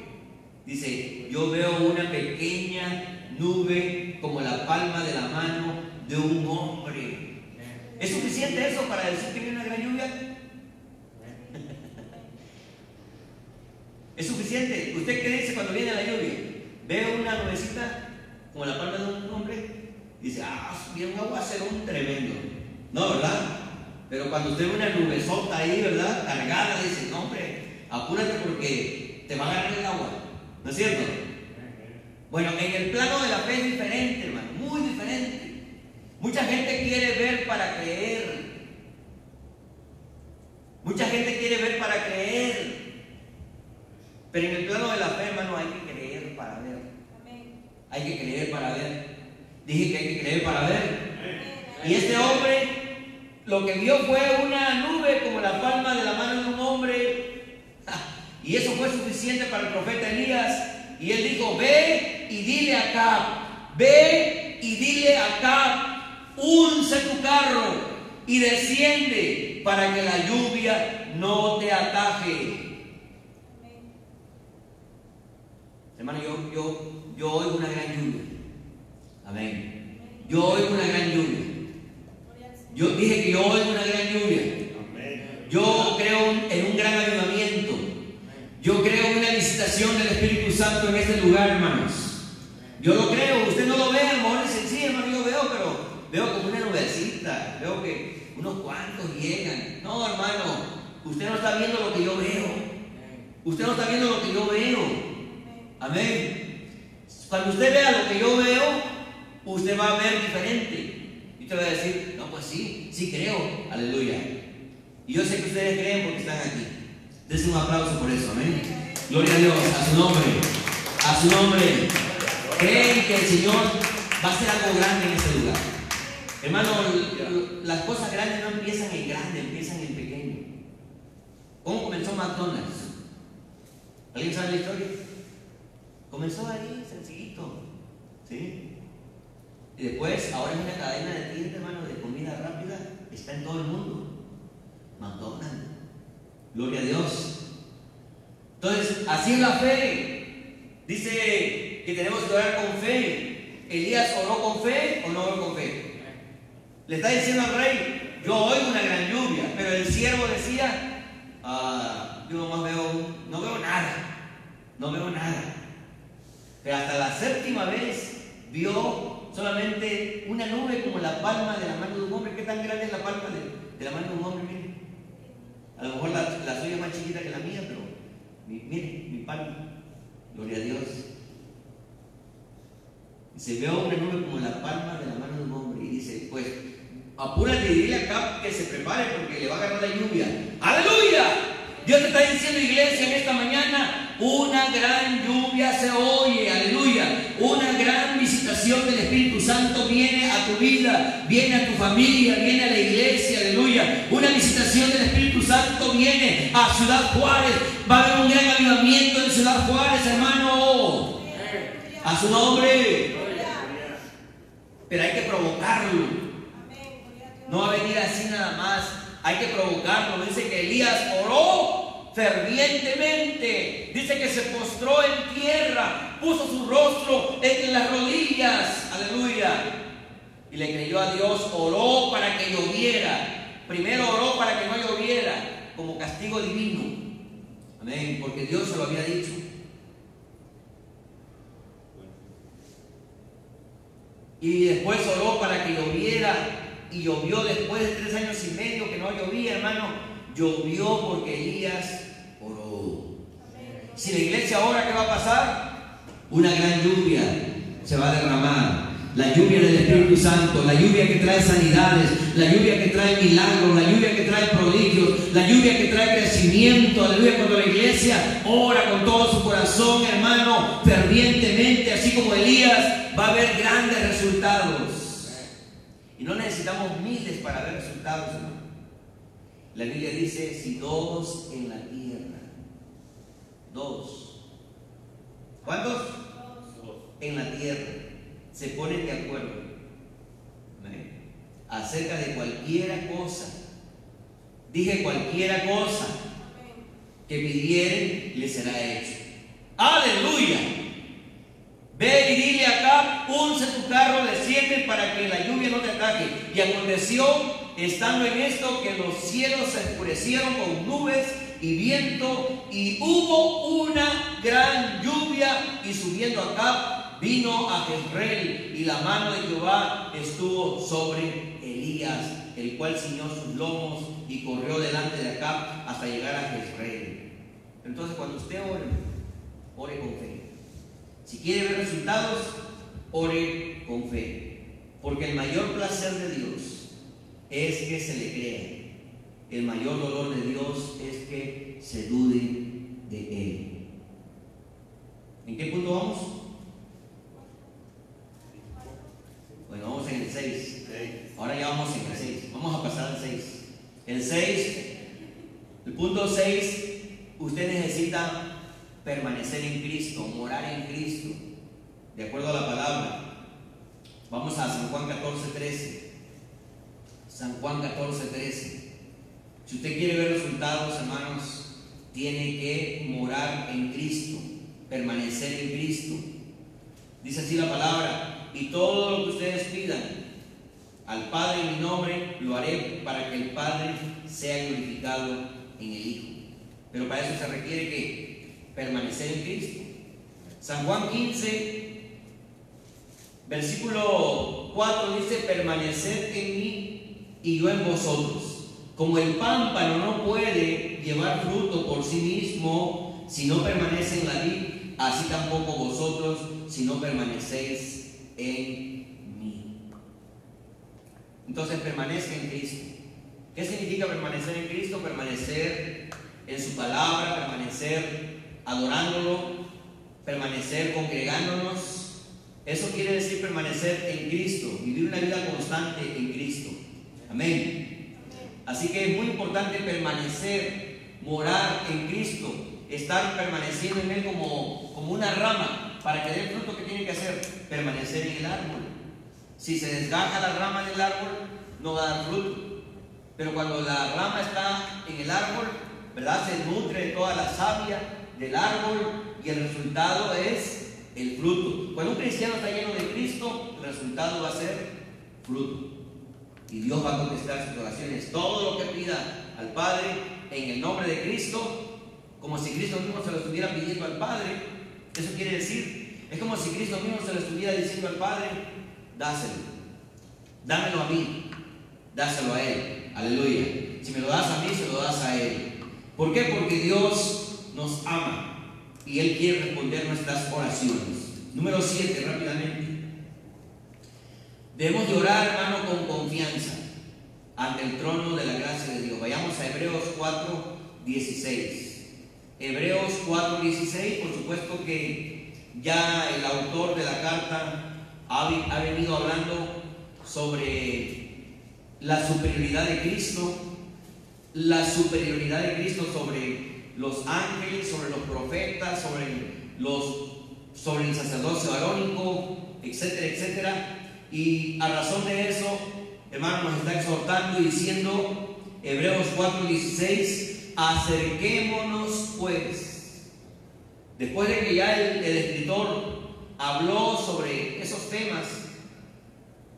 Dice, yo veo una pequeña nube como la palma de la mano de un hombre. ¿Es suficiente eso para decir que viene una gran lluvia? ¿Es suficiente? ¿Usted qué dice cuando viene la lluvia? Ve una nubecita como la palma de un hombre. Dice, ah, viene un un tremendo. No, ¿verdad? Pero cuando usted ve una nubesota ahí, ¿verdad? Cargada, dice, no, hombre, apúrate porque te va a agarrar el agua. ¿No es cierto? Bueno, en el plano de la fe es diferente, hermano, muy diferente. Mucha gente quiere ver para creer. Mucha gente quiere ver para creer. Pero en el plano de la fe, hermano, hay que creer para ver. Hay que creer para ver. Dije que hay que creer para ver. Y este hombre lo que vio fue una nube como la palma de la mano de un hombre. Y eso fue suficiente para el profeta Elías. Y él dijo, ve y dile acá, ve y dile acá, unce tu carro y desciende para que la lluvia no te ataje. Hermano, yo, yo, yo oigo una gran lluvia. Amén. Yo oigo una gran lluvia. Yo dije que yo oigo una gran lluvia. Yo creo en un gran avivamiento. Yo creo visitación del Espíritu Santo en este lugar, hermanos. Yo lo creo. Usted no lo ve, a lo sencillo, hermano. Yo veo, pero veo como una nubecita. Veo que unos cuantos llegan. No, hermano. Usted no está viendo lo que yo veo. Usted no está viendo lo que yo veo. Amén. Cuando usted vea lo que yo veo, usted va a ver diferente. Y usted va a decir, no, pues sí, sí creo. Aleluya. Y yo sé que ustedes creen porque están aquí. Dense un aplauso por eso, amén. Gloria a Dios, a su nombre. A su nombre. Creen que el Señor va a hacer algo grande en este lugar. Hermano, las cosas grandes no empiezan en grande, empiezan en pequeño. ¿Cómo comenzó McDonald's? ¿Alguien sabe la historia? Comenzó ahí, sencillito. ¿Sí? Y después, ahora es una cadena de tiendas, hermano, de comida rápida. Está en todo el mundo. McDonald's. Gloria a Dios. Entonces, así es la fe. Dice que tenemos que orar con fe. Elías oró con fe o no con fe. Le está diciendo al rey, yo oigo una gran lluvia, pero el siervo decía, ah, yo nomás veo, no veo nada, no veo nada. Pero hasta la séptima vez vio solamente una nube como la palma de la mano de un hombre. ¿Qué tan grande es la palma de, la mano de un hombre? Mire. A lo mejor la, suya es más chiquita que la mía, pero mire, mi palma. Gloria a Dios. Y se ve una nube como la palma de la mano de un hombre. Y dice, pues, apúrate y dile acá que se prepare porque le va a agarrar la lluvia. ¡Aleluya! Dios te está diciendo, iglesia, en esta mañana, una gran lluvia se oye, aleluya. Una gran visitación del Espíritu Santo viene a tu vida, viene a tu familia, viene a la iglesia, aleluya. Una visitación del Espíritu Santo viene a Ciudad Juárez. Va a haber un gran avivamiento en Ciudad Juárez, hermano. A su nombre. Pero hay que provocarlo. No va a venir así nada más. Hay que provocarlo. Dice que Elías oró fervientemente. Dice que se postró en tierra, puso su rostro en las rodillas. Aleluya. Y le creyó a Dios, oró para que lloviera. Primero oró para que no lloviera, como castigo divino. Amén, porque Dios se lo había dicho. Y después oró para que lloviera. Y llovió después de tres años y medio que no llovía, hermano. Llovió porque Elías si la iglesia ahora, ¿qué va a pasar? Una gran lluvia se va a derramar. La lluvia del Espíritu Santo, la lluvia que trae sanidades, la lluvia que trae milagros, la lluvia que trae prodigios, la lluvia que trae crecimiento. Aleluya, cuando la iglesia ora con todo su corazón, hermano, fervientemente, así como Elías, va a haber grandes resultados. Y no necesitamos miles para ver resultados, hermano. La Biblia dice, si dos en la tierra Dos. ¿Cuántos? Dos. En la tierra. Se ponen de acuerdo. Acerca de cualquiera cosa. Dije cualquiera cosa que pidieren, le será hecho. Aleluya. Ve y dile acá, unce tu carro, desciende para que la lluvia no te ataque. Y aconteció, estando en esto, que los cielos se oscurecieron con nubes y viento, y hubo una gran lluvia, y subiendo acá vino a Jezreel, y la mano de Jehová estuvo sobre Elías, el cual ciñó sus lomos y corrió delante de acá hasta llegar a Jezreel. Entonces, cuando usted ore, ore con fe. Si quiere ver resultados, ore con fe. Porque el mayor placer de Dios es que se le crea el mayor dolor de Dios es que se dude de Él. ¿En qué punto vamos? Bueno, vamos en el 6. Ahora ya vamos en el 6. Vamos a pasar al 6. El 6, el punto 6, usted necesita permanecer en Cristo, morar en Cristo, de acuerdo a la palabra. Vamos a San Juan 14, 13. San Juan 14, 13. Si usted quiere ver resultados, hermanos, tiene que morar en Cristo, permanecer en Cristo. Dice así la palabra, y todo lo que ustedes pidan al Padre en mi nombre, lo haré para que el Padre sea glorificado en el Hijo. Pero para eso se requiere que permanecer en Cristo. San Juan 15, versículo 4 dice, permanecer en mí y yo en vosotros. Como el pámpano no puede llevar fruto por sí mismo si no permanece en la vid, así tampoco vosotros si no permanecéis en mí. Entonces permanece en Cristo. ¿Qué significa permanecer en Cristo? Permanecer en su palabra, permanecer adorándolo, permanecer congregándonos. Eso quiere decir permanecer en Cristo, vivir una vida constante en Cristo. Amén. Así que es muy importante permanecer, morar en Cristo, estar permaneciendo en Él como, como una rama para que dé el fruto que tiene que hacer, permanecer en el árbol. Si se desgaja la rama del árbol, no va a dar fruto. Pero cuando la rama está en el árbol, ¿verdad? Se nutre de toda la savia del árbol y el resultado es el fruto. Cuando un cristiano está lleno de Cristo, el resultado va a ser fruto. Y Dios va a contestar sus oraciones. Todo lo que pida al Padre en el nombre de Cristo, como si Cristo mismo se lo estuviera pidiendo al Padre. Eso quiere decir, es como si Cristo mismo se lo estuviera diciendo al Padre, dáselo. Dámelo a mí. Dáselo a Él. Aleluya. Si me lo das a mí, se lo das a Él. ¿Por qué? Porque Dios nos ama y Él quiere responder nuestras oraciones. Número 7, rápidamente. Debemos de orar, hermano, con confianza ante el trono de la gracia de Dios. Vayamos a Hebreos 4, 16. Hebreos 4, 16, por supuesto que ya el autor de la carta ha, venido hablando sobre la superioridad de Cristo, la superioridad de Cristo sobre los ángeles, sobre los profetas, sobre, los, sobre el sacerdocio arónico, etcétera, etcétera. Y a razón de eso, hermano, nos está exhortando y diciendo, Hebreos 4:16, acerquémonos pues. Después de que ya el, escritor habló sobre esos temas,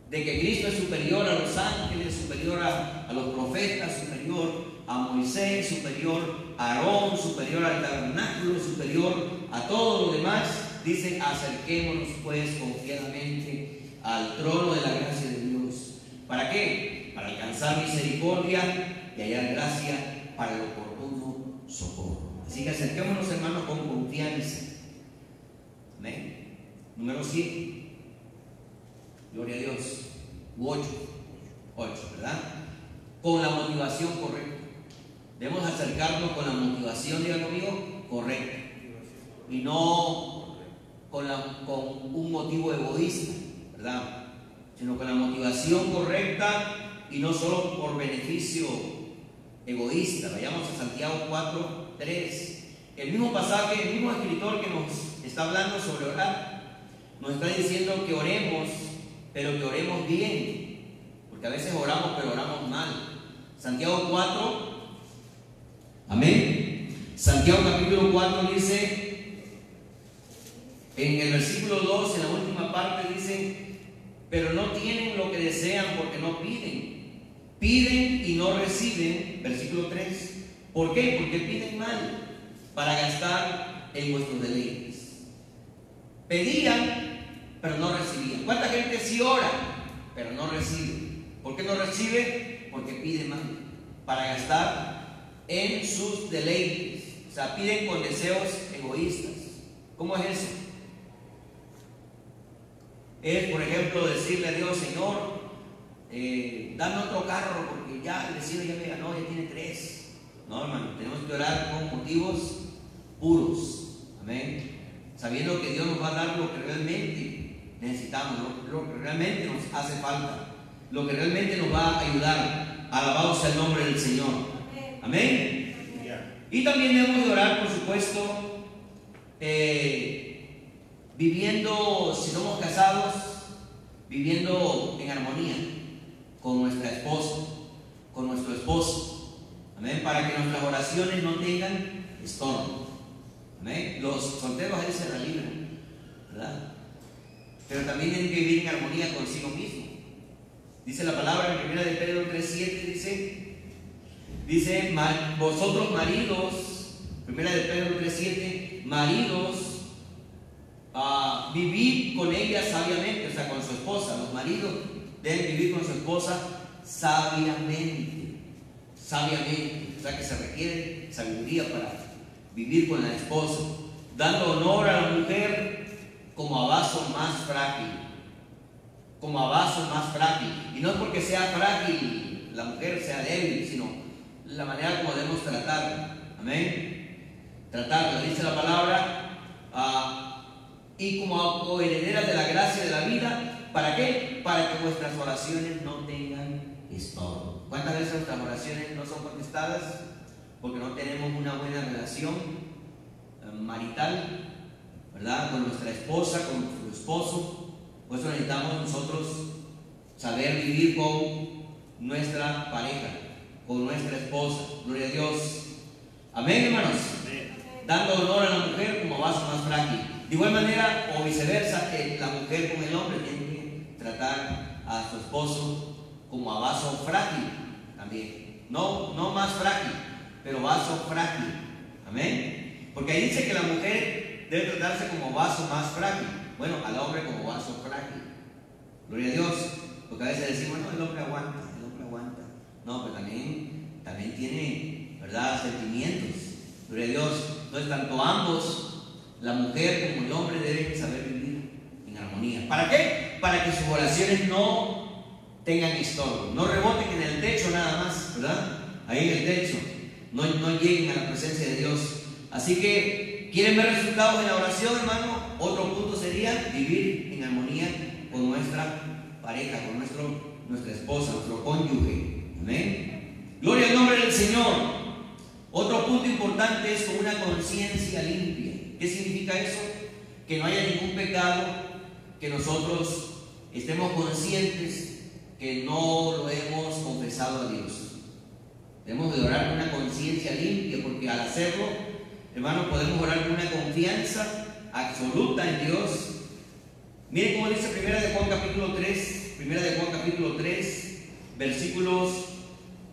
de que Cristo es superior a los ángeles, superior a, los profetas, superior a Moisés, superior a Aarón, superior al tabernáculo, superior a todo lo demás, dice, acerquémonos pues confiadamente al trono de la gracia de Dios. ¿Para qué? Para alcanzar misericordia y hallar gracia para el oportuno socorro. Así que acerquémonos, hermanos, con confianza. Amén. Número 7. Gloria a Dios. 8. 8, ¿verdad? Con la motivación correcta. Debemos acercarnos con la motivación, diga conmigo, correcta. Y no con, la, con un motivo egoísta Sino con la motivación correcta y no solo por beneficio egoísta. Vayamos a Santiago 4, 3. El mismo pasaje, el mismo escritor que nos está hablando sobre orar, nos está diciendo que oremos, pero que oremos bien. Porque a veces oramos, pero oramos mal. Santiago 4, amén. Santiago capítulo 4 dice, en el versículo 2, en la última parte, dice, pero no tienen lo que desean porque no piden. Piden y no reciben, versículo 3. ¿Por qué? Porque piden mal para gastar en vuestros deleites. Pedían, pero no recibían. ¿Cuánta gente sí ora, pero no recibe? ¿Por qué no recibe? Porque pide mal para gastar en sus deleites. O sea, piden con deseos egoístas. ¿Cómo es eso? Es, por ejemplo, decirle a Dios, Señor, eh, dame otro carro porque ya el vecino ya me ganó, ya tiene tres. No, hermano, tenemos que orar con motivos puros. Amén. Sabiendo que Dios nos va a dar lo que realmente necesitamos, lo, que realmente nos hace falta, lo que realmente nos va a ayudar. Alabado sea el nombre del Señor. Amén. Y también debemos de orar, por supuesto, eh, viviendo, si somos casados, viviendo en armonía con nuestra esposa, con nuestro esposo. Amén. Para que nuestras oraciones no tengan estorbo. Amén. Los solteros ahí se relibran, ¿verdad? Pero también tienen que vivir en armonía consigo mismo. Dice la palabra en 1 de Pedro 3.7, dice, dice, vosotros maridos, 1 de Pedro 3.7, maridos, uh, vivid con ella sabiamente, o sea, con su esposa. Los maridos deben vivir con su esposa sabiamente, sabiamente. O sea, que se requiere sabiduría para vivir con la esposa, dando honor a la mujer como a vaso más frágil, como a vaso más frágil. Y no es porque sea frágil la mujer, sea débil, sino la manera como debemos tratarla. Amén. Tratarla, dice la palabra, ah, y como herederas de la gracia de la vida, ¿para qué? Para que vuestras oraciones no tengan estorbo. ¿Cuántas veces nuestras oraciones no son contestadas? porque no tenemos una buena relación eh, marital, ¿verdad? Con nuestra esposa, con nuestro esposo. Por eso necesitamos nosotros saber vivir con nuestra pareja, con nuestra esposa. Gloria a Dios. Amén, hermanos. Dando honor a la mujer como vaso más frágil. De igual manera, o viceversa, que la mujer con el hombre tiene que tratar a su esposo como a vaso frágil también. No, no más frágil, pero vaso frágil. Amén. Porque ahí dice que la mujer debe tratarse como vaso más frágil. Bueno, al hombre como vaso frágil. Gloria a Dios. Porque a veces decimos, no, el hombre aguanta, el hombre aguanta. No, pero también, también tiene, ¿verdad?, sentimientos. Gloria a Dios. Entonces, tanto ambos, la mujer como el hombre, deben saber vivir en armonía. ¿Para qué? Para que sus oraciones no tengan estorbo, no reboten en el techo nada más, ¿verdad? Ahí en el techo no, lleguen a la presencia de Dios. Así que, ¿quieren ver resultados en la oración, hermano? Otro punto sería vivir en armonía con nuestra pareja, con nuestro, nuestra esposa, nuestro cónyuge. Amén. Gloria al nombre del Señor. Otro punto importante es con una conciencia limpia. ¿Qué significa eso? Que no haya ningún pecado, que nosotros estemos conscientes que no lo hemos confesado a Dios. Debemos de orar con una conciencia limpia, porque al hacerlo, hermano, podemos orar con una confianza absoluta en Dios. Miren cómo dice Primera de Juan capítulo 3, Primera de Juan capítulo 3, versículos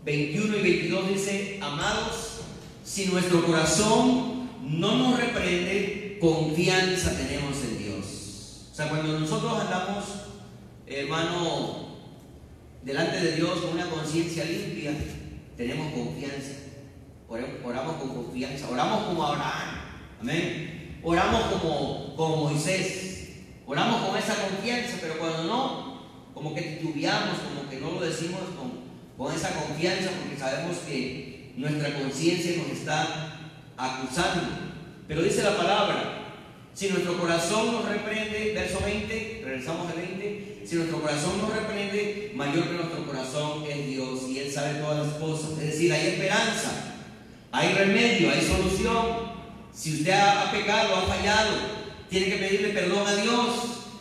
21 y 22 dice, amados, si nuestro corazón no nos reprende, confianza tenemos en Dios. O sea, cuando nosotros andamos, hermano, delante de Dios con una conciencia limpia, tenemos confianza. Oramos con confianza. Oramos como Abraham. Amén. Oramos como, como Moisés. Oramos con esa confianza, pero cuando no, como que titubeamos, como que no lo decimos con, con esa confianza, porque sabemos que nuestra conciencia nos está acusando. Pero dice la palabra, si nuestro corazón nos reprende, verso 20, regresamos al 20, si nuestro corazón nos reprende, mayor que nuestro corazón es Dios y Él sabe todas las cosas. Es decir, hay esperanza, hay remedio, hay solución. Si usted ha, pecado, ha fallado, tiene que pedirle perdón a Dios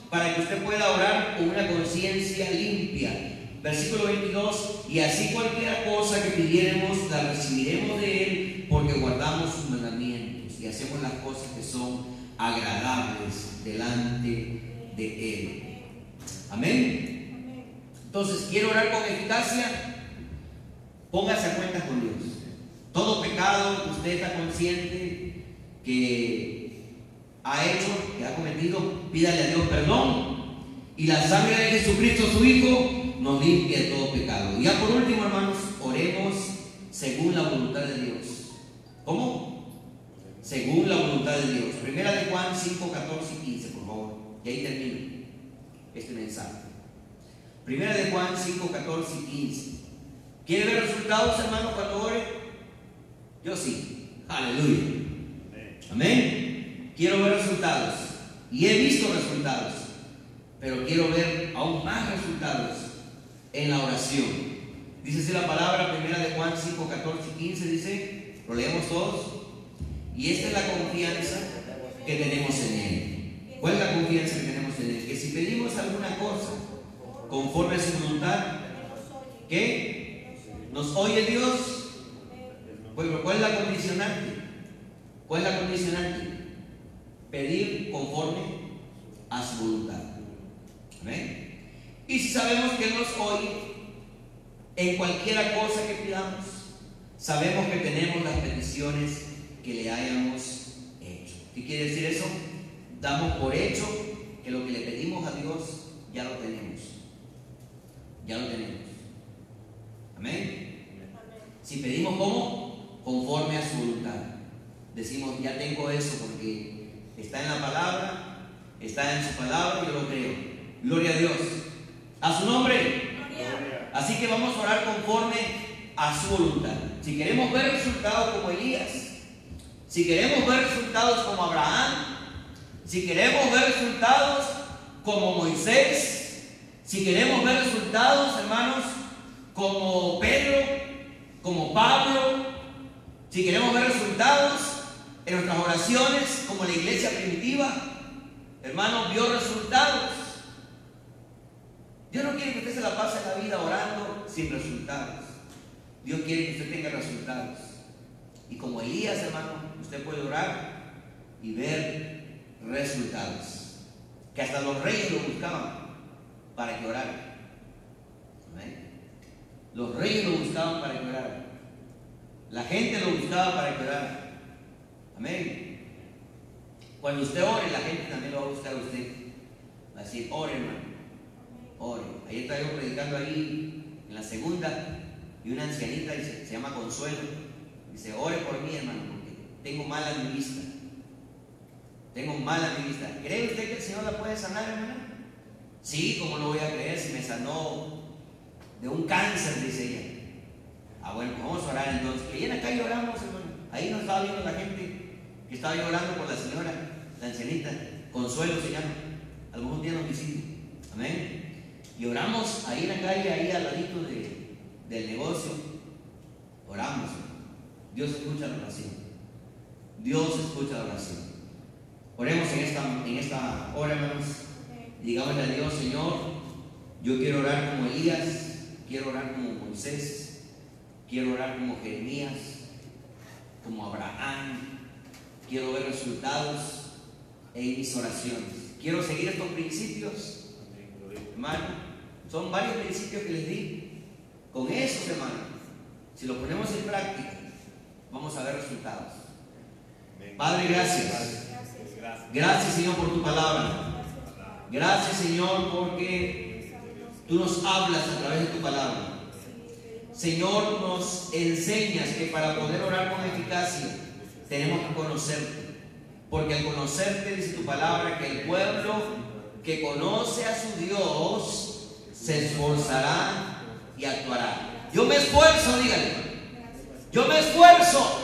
para que usted pueda orar con una conciencia limpia. Versículo 22, y así cualquier cosa que pidiéramos la recibiremos de Él porque guardamos sus mandamientos y hacemos las cosas que son agradables delante de Él. Amén. Entonces, quiero orar con eficacia. Póngase a cuenta con Dios. Todo pecado que usted está consciente que ha hecho, que ha cometido, pídale a Dios perdón. Y la sangre de Jesucristo, su Hijo, nos limpia de todo pecado. Y ya por último, hermanos, oremos según la voluntad de Dios. ¿Cómo? según la voluntad de Dios. Primera de Juan 5, 14 y 15, por favor. Y ahí termino este mensaje. Primera de Juan 5, 14 y 15. ¿Quiere ver resultados, hermano, cuando ore? Yo sí. Aleluya. Amén. Quiero ver resultados. Y he visto resultados. Pero quiero ver aún más resultados en la oración. Dice así la palabra, primera de Juan 5, 14 y 15, dice, lo leemos todos. Y esta es la confianza que tenemos en Él. ¿Cuál es la confianza que tenemos en Él? Que si pedimos alguna cosa conforme a su voluntad, ¿qué? ¿Nos oye Dios? ¿Cuál es la condicionante? ¿Cuál es la condicionante? Pedir conforme a su voluntad. ¿Amén? Y si sabemos que nos oye en cualquiera cosa que pidamos, sabemos que tenemos las peticiones que le hayamos hecho. ¿Qué quiere decir eso? Damos por hecho que lo que le pedimos a Dios ya lo tenemos. Ya lo tenemos. Amén. Si pedimos como conforme a su voluntad. Decimos, ya tengo eso porque está en la palabra, está en su palabra, yo lo creo. Gloria a Dios. A su nombre. Así que vamos a orar conforme a su voluntad. Si queremos ver resultados como Elías, si queremos ver resultados como Abraham, si queremos ver resultados como Moisés, si queremos ver resultados, hermanos, como Pedro, como Pablo, si queremos ver resultados en nuestras oraciones, como la iglesia primitiva, hermanos, vio resultados. Dios no quiere que usted se la pase la vida orando sin resultados. Dios quiere que usted tenga resultados. Y como Elías, hermano, usted puede orar y ver resultados. Que hasta los reyes lo buscaban para que orara. Amén. Los reyes lo buscaban para que orara. La gente lo buscaba para que orara. Amén. Cuando usted ore, la gente también lo va a buscar a usted. Va a decir, ore, hermano. Ore. Ahí está yo predicando ahí en la segunda y una ancianita dice, se llama Consuelo. Dice, ore por mí, hermano, porque tengo mala mi vista. Tengo mala mi vista. ¿Cree usted que el Señor la puede sanar, hermano? Sí, ¿cómo lo voy a creer si me sanó de un cáncer, dice ella? Ah, bueno, vamos a orar entonces. Que en acá lloramos, hermano. Ahí nos estaba viendo la gente que estaba llorando por la señora, la ancianita. Consuelo se llama. Algún día nos visita. Amén. Y oramos ahí en la calle, ahí al ladito de, del negocio. Oramos. Dios escucha la oración. Dios escucha la oración. Oremos en esta, en esta hora, hermanos. Digámosle a Dios, Señor, yo quiero orar como Elías, quiero orar como Moisés, quiero orar como Jeremías, como Abraham. Quiero ver resultados en mis oraciones. Quiero seguir estos principios, hermano. Son varios principios que les di. Con esos, hermano, si los ponemos en práctica, vamos a ver resultados. Padre, gracias. Gracias, Señor, por tu palabra. Gracias, Señor, porque tú nos hablas a través de tu palabra. Señor, nos enseñas que para poder orar con eficacia tenemos que conocerte. Porque al conocerte, dice tu palabra, que el pueblo que conoce a su Dios se esforzará y actuará. Yo me esfuerzo, dígale. Yo me esfuerzo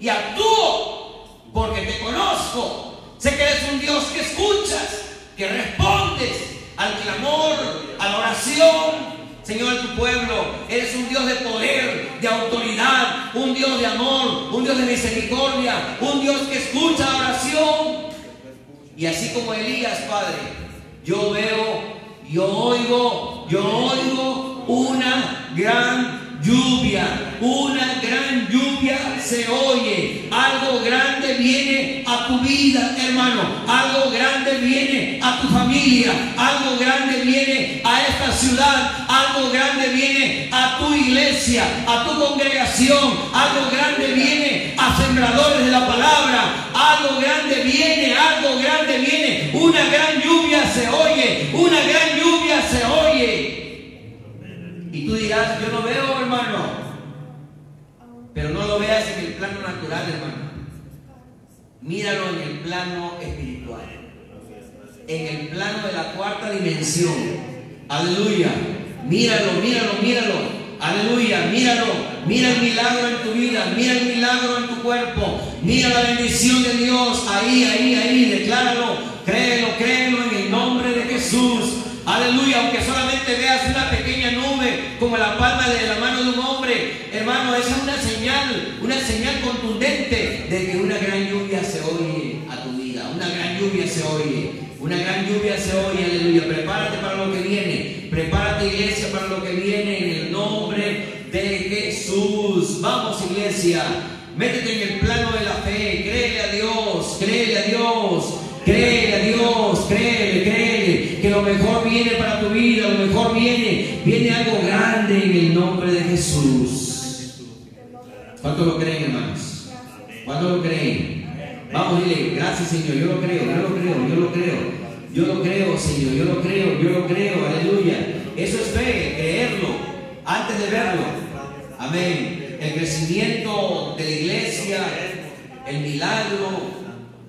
y actúo porque te conozco. Sé que eres un Dios que escuchas, que respondes al clamor, a la oración, Señor, tu pueblo, eres un Dios de poder, de autoridad, un Dios de amor, un Dios de misericordia, un Dios que escucha la oración. Y así como Elías, Padre, yo veo, yo oigo, yo oigo una gran lluvia, una gran lluvia se oye. Algo grande viene a tu vida, hermano. Algo grande viene a tu familia. Algo grande viene a esta ciudad. Algo grande viene a tu iglesia, a tu congregación. Algo grande viene a sembradores de la palabra. Algo grande viene, algo grande viene. Una gran lluvia se oye. Una gran se oye. Y tú dirás, yo lo veo, hermano. Pero no lo veas en el plano natural, hermano. Míralo en el plano espiritual. En el plano de la cuarta dimensión. Aleluya. Míralo, míralo, míralo. Aleluya, míralo. Mira el milagro en tu vida, mira el milagro en tu cuerpo, mira la bendición de Dios ahí, ahí, ahí, decláralo, créelo, créelo en el nombre de Jesús. Aleluya, aunque veas una pequeña nube como la palma de la mano de un hombre, hermano, esa es una señal, una señal contundente de que una gran lluvia se oye a tu vida, una gran lluvia se oye. Una gran lluvia se oye, aleluya. Prepárate para lo que viene. Prepárate, iglesia, para lo que viene en el nombre de Jesús. Vamos, iglesia. Métete en el plano Lo mejor viene. Viene algo grande en el nombre de Jesús. ¿Cuánto lo creen, hermanos? ¿Cuánto lo creen? Vamos, dile, gracias Señor, yo lo creo, yo lo creo, yo lo creo. Yo lo creo, Señor, yo lo creo, yo lo creo, aleluya. Eso es fe, creerlo, antes de verlo. Amén. El crecimiento de la iglesia, el milagro,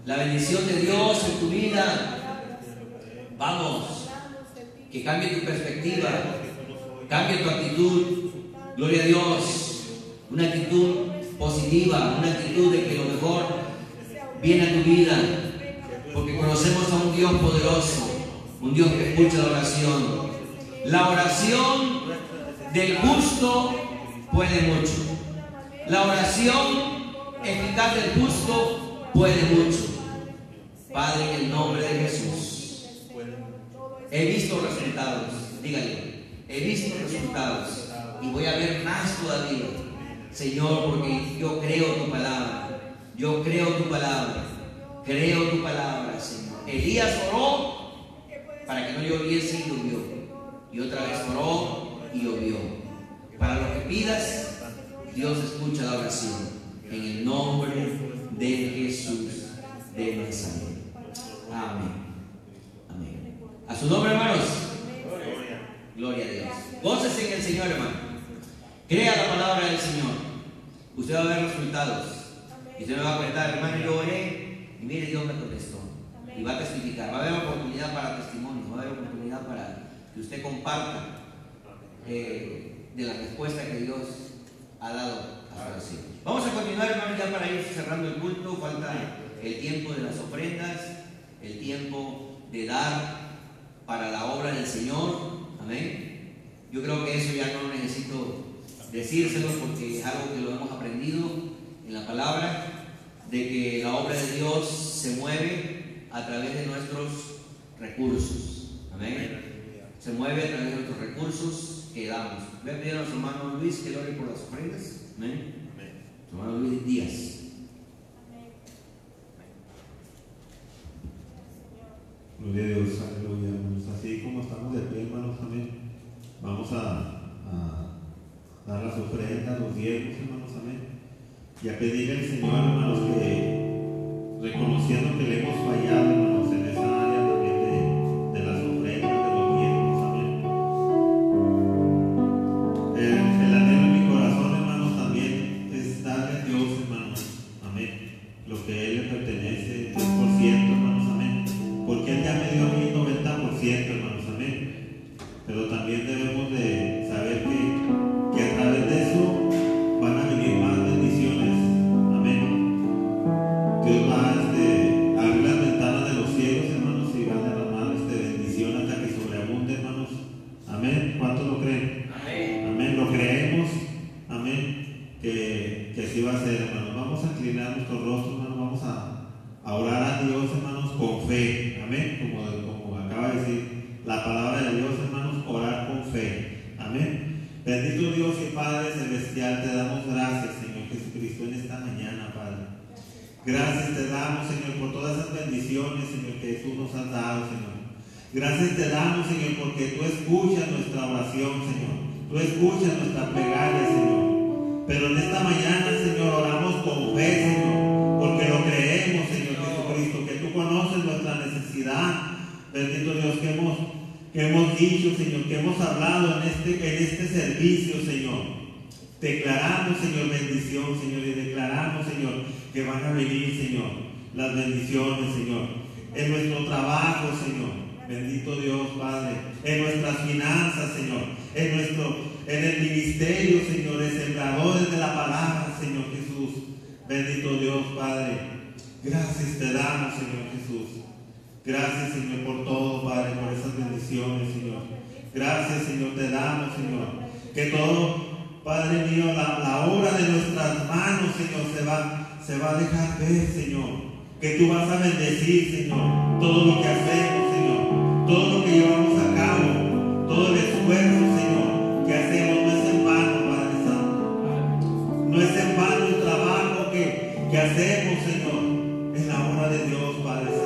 la bendición de Dios en tu vida. Vamos, que cambie tu perspectiva, cambie tu actitud. Gloria a Dios. Una actitud positiva, una actitud de que lo mejor viene a tu vida, porque conocemos a un Dios poderoso, un Dios que escucha la oración. La oración del justo puede mucho. La oración eficaz del justo puede mucho. Padre, en el nombre de Jesús, he visto resultados. Dígale, he visto resultados y voy a ver más todavía. Señor, porque yo creo tu palabra. Yo creo tu palabra. Creo tu palabra, Señor. Elías oró para que no lloviese y llovió. Y otra vez oró y llovió. Para lo que pidas, Dios escucha la oración. En el nombre de Jesús de Nazaret. Amén. A su nombre, hermanos. Gloria a Dios. Gócese en el Señor, hermano. Crea la palabra del Señor. Usted va a ver resultados. Y usted me va a contar, hermano, yo oré y mire, Dios me contestó. Y va a testificar. Va a haber oportunidad para testimonio, va a haber oportunidad para que usted comparta eh, de la respuesta que Dios ha dado a su oración. Vamos a continuar, hermano, ya para ir cerrando el culto. Falta el tiempo de las ofrendas, el tiempo de dar para la obra del Señor. Amén. Yo creo que eso ya no necesito decírselo porque es algo que lo hemos aprendido en la palabra de que la obra de Dios se mueve a través de nuestros recursos. Amén. Se mueve a través de nuestros recursos que damos. Voy a pedir a nuestro hermano Luis que ore por las ofrendas. Amén. hermano Luis Díaz. Gloria a Dios, aleluya, Así como estamos de pie, hermanos, amén. Vamos a, dar las ofrendas, los diezmos, hermanos, amén y a pedirle al Señor, hermanos, que reconociendo que le hemos fallado, hermanos, acaba de decir la palabra de Dios, hermanos, orar con fe. Amén. Bendito Dios y Padre Celestial, te damos gracias, Señor Jesucristo, en esta mañana, Padre. Gracias te damos, Señor, por todas esas bendiciones, Señor, que tú nos has dado, Señor. Gracias te damos, Señor, porque tú escuchas nuestra oración, Señor. Tú escuchas nuestra plegaria, Señor. Pero en esta mañana, Señor, oramos con fe, Señor, porque lo creemos, Señor Jesucristo, que tú conoces nuestra necesidad bendito Dios, que hemos, que hemos dicho, Señor, que hemos hablado en este, en este servicio, Señor. Declaramos, Señor, bendición, Señor, y declaramos, Señor, que van a venir, Señor, las bendiciones, Señor, en nuestro trabajo, Señor. Bendito Dios, Padre, en nuestras finanzas, Señor, en nuestro, en el ministerio, Señor, de sembradores de la palabra, Señor Jesús. Bendito Dios, Padre. Gracias te damos, Señor Jesús. Gracias, Señor, por todo, Padre, por esas bendiciones, Señor. Gracias, Señor, te damos, Señor. Que todo, Padre mío, la, la obra de nuestras manos, Señor, se va, se va a dejar ver, Señor. Que tú vas a bendecir, Señor, todo lo que hacemos, Señor. Todo lo que llevamos a cabo, todo el esfuerzo, Señor, que hacemos no es en vano, Padre Santo. No es en vano el trabajo que, que hacemos, Señor. Es la obra de Dios, Padre Santo.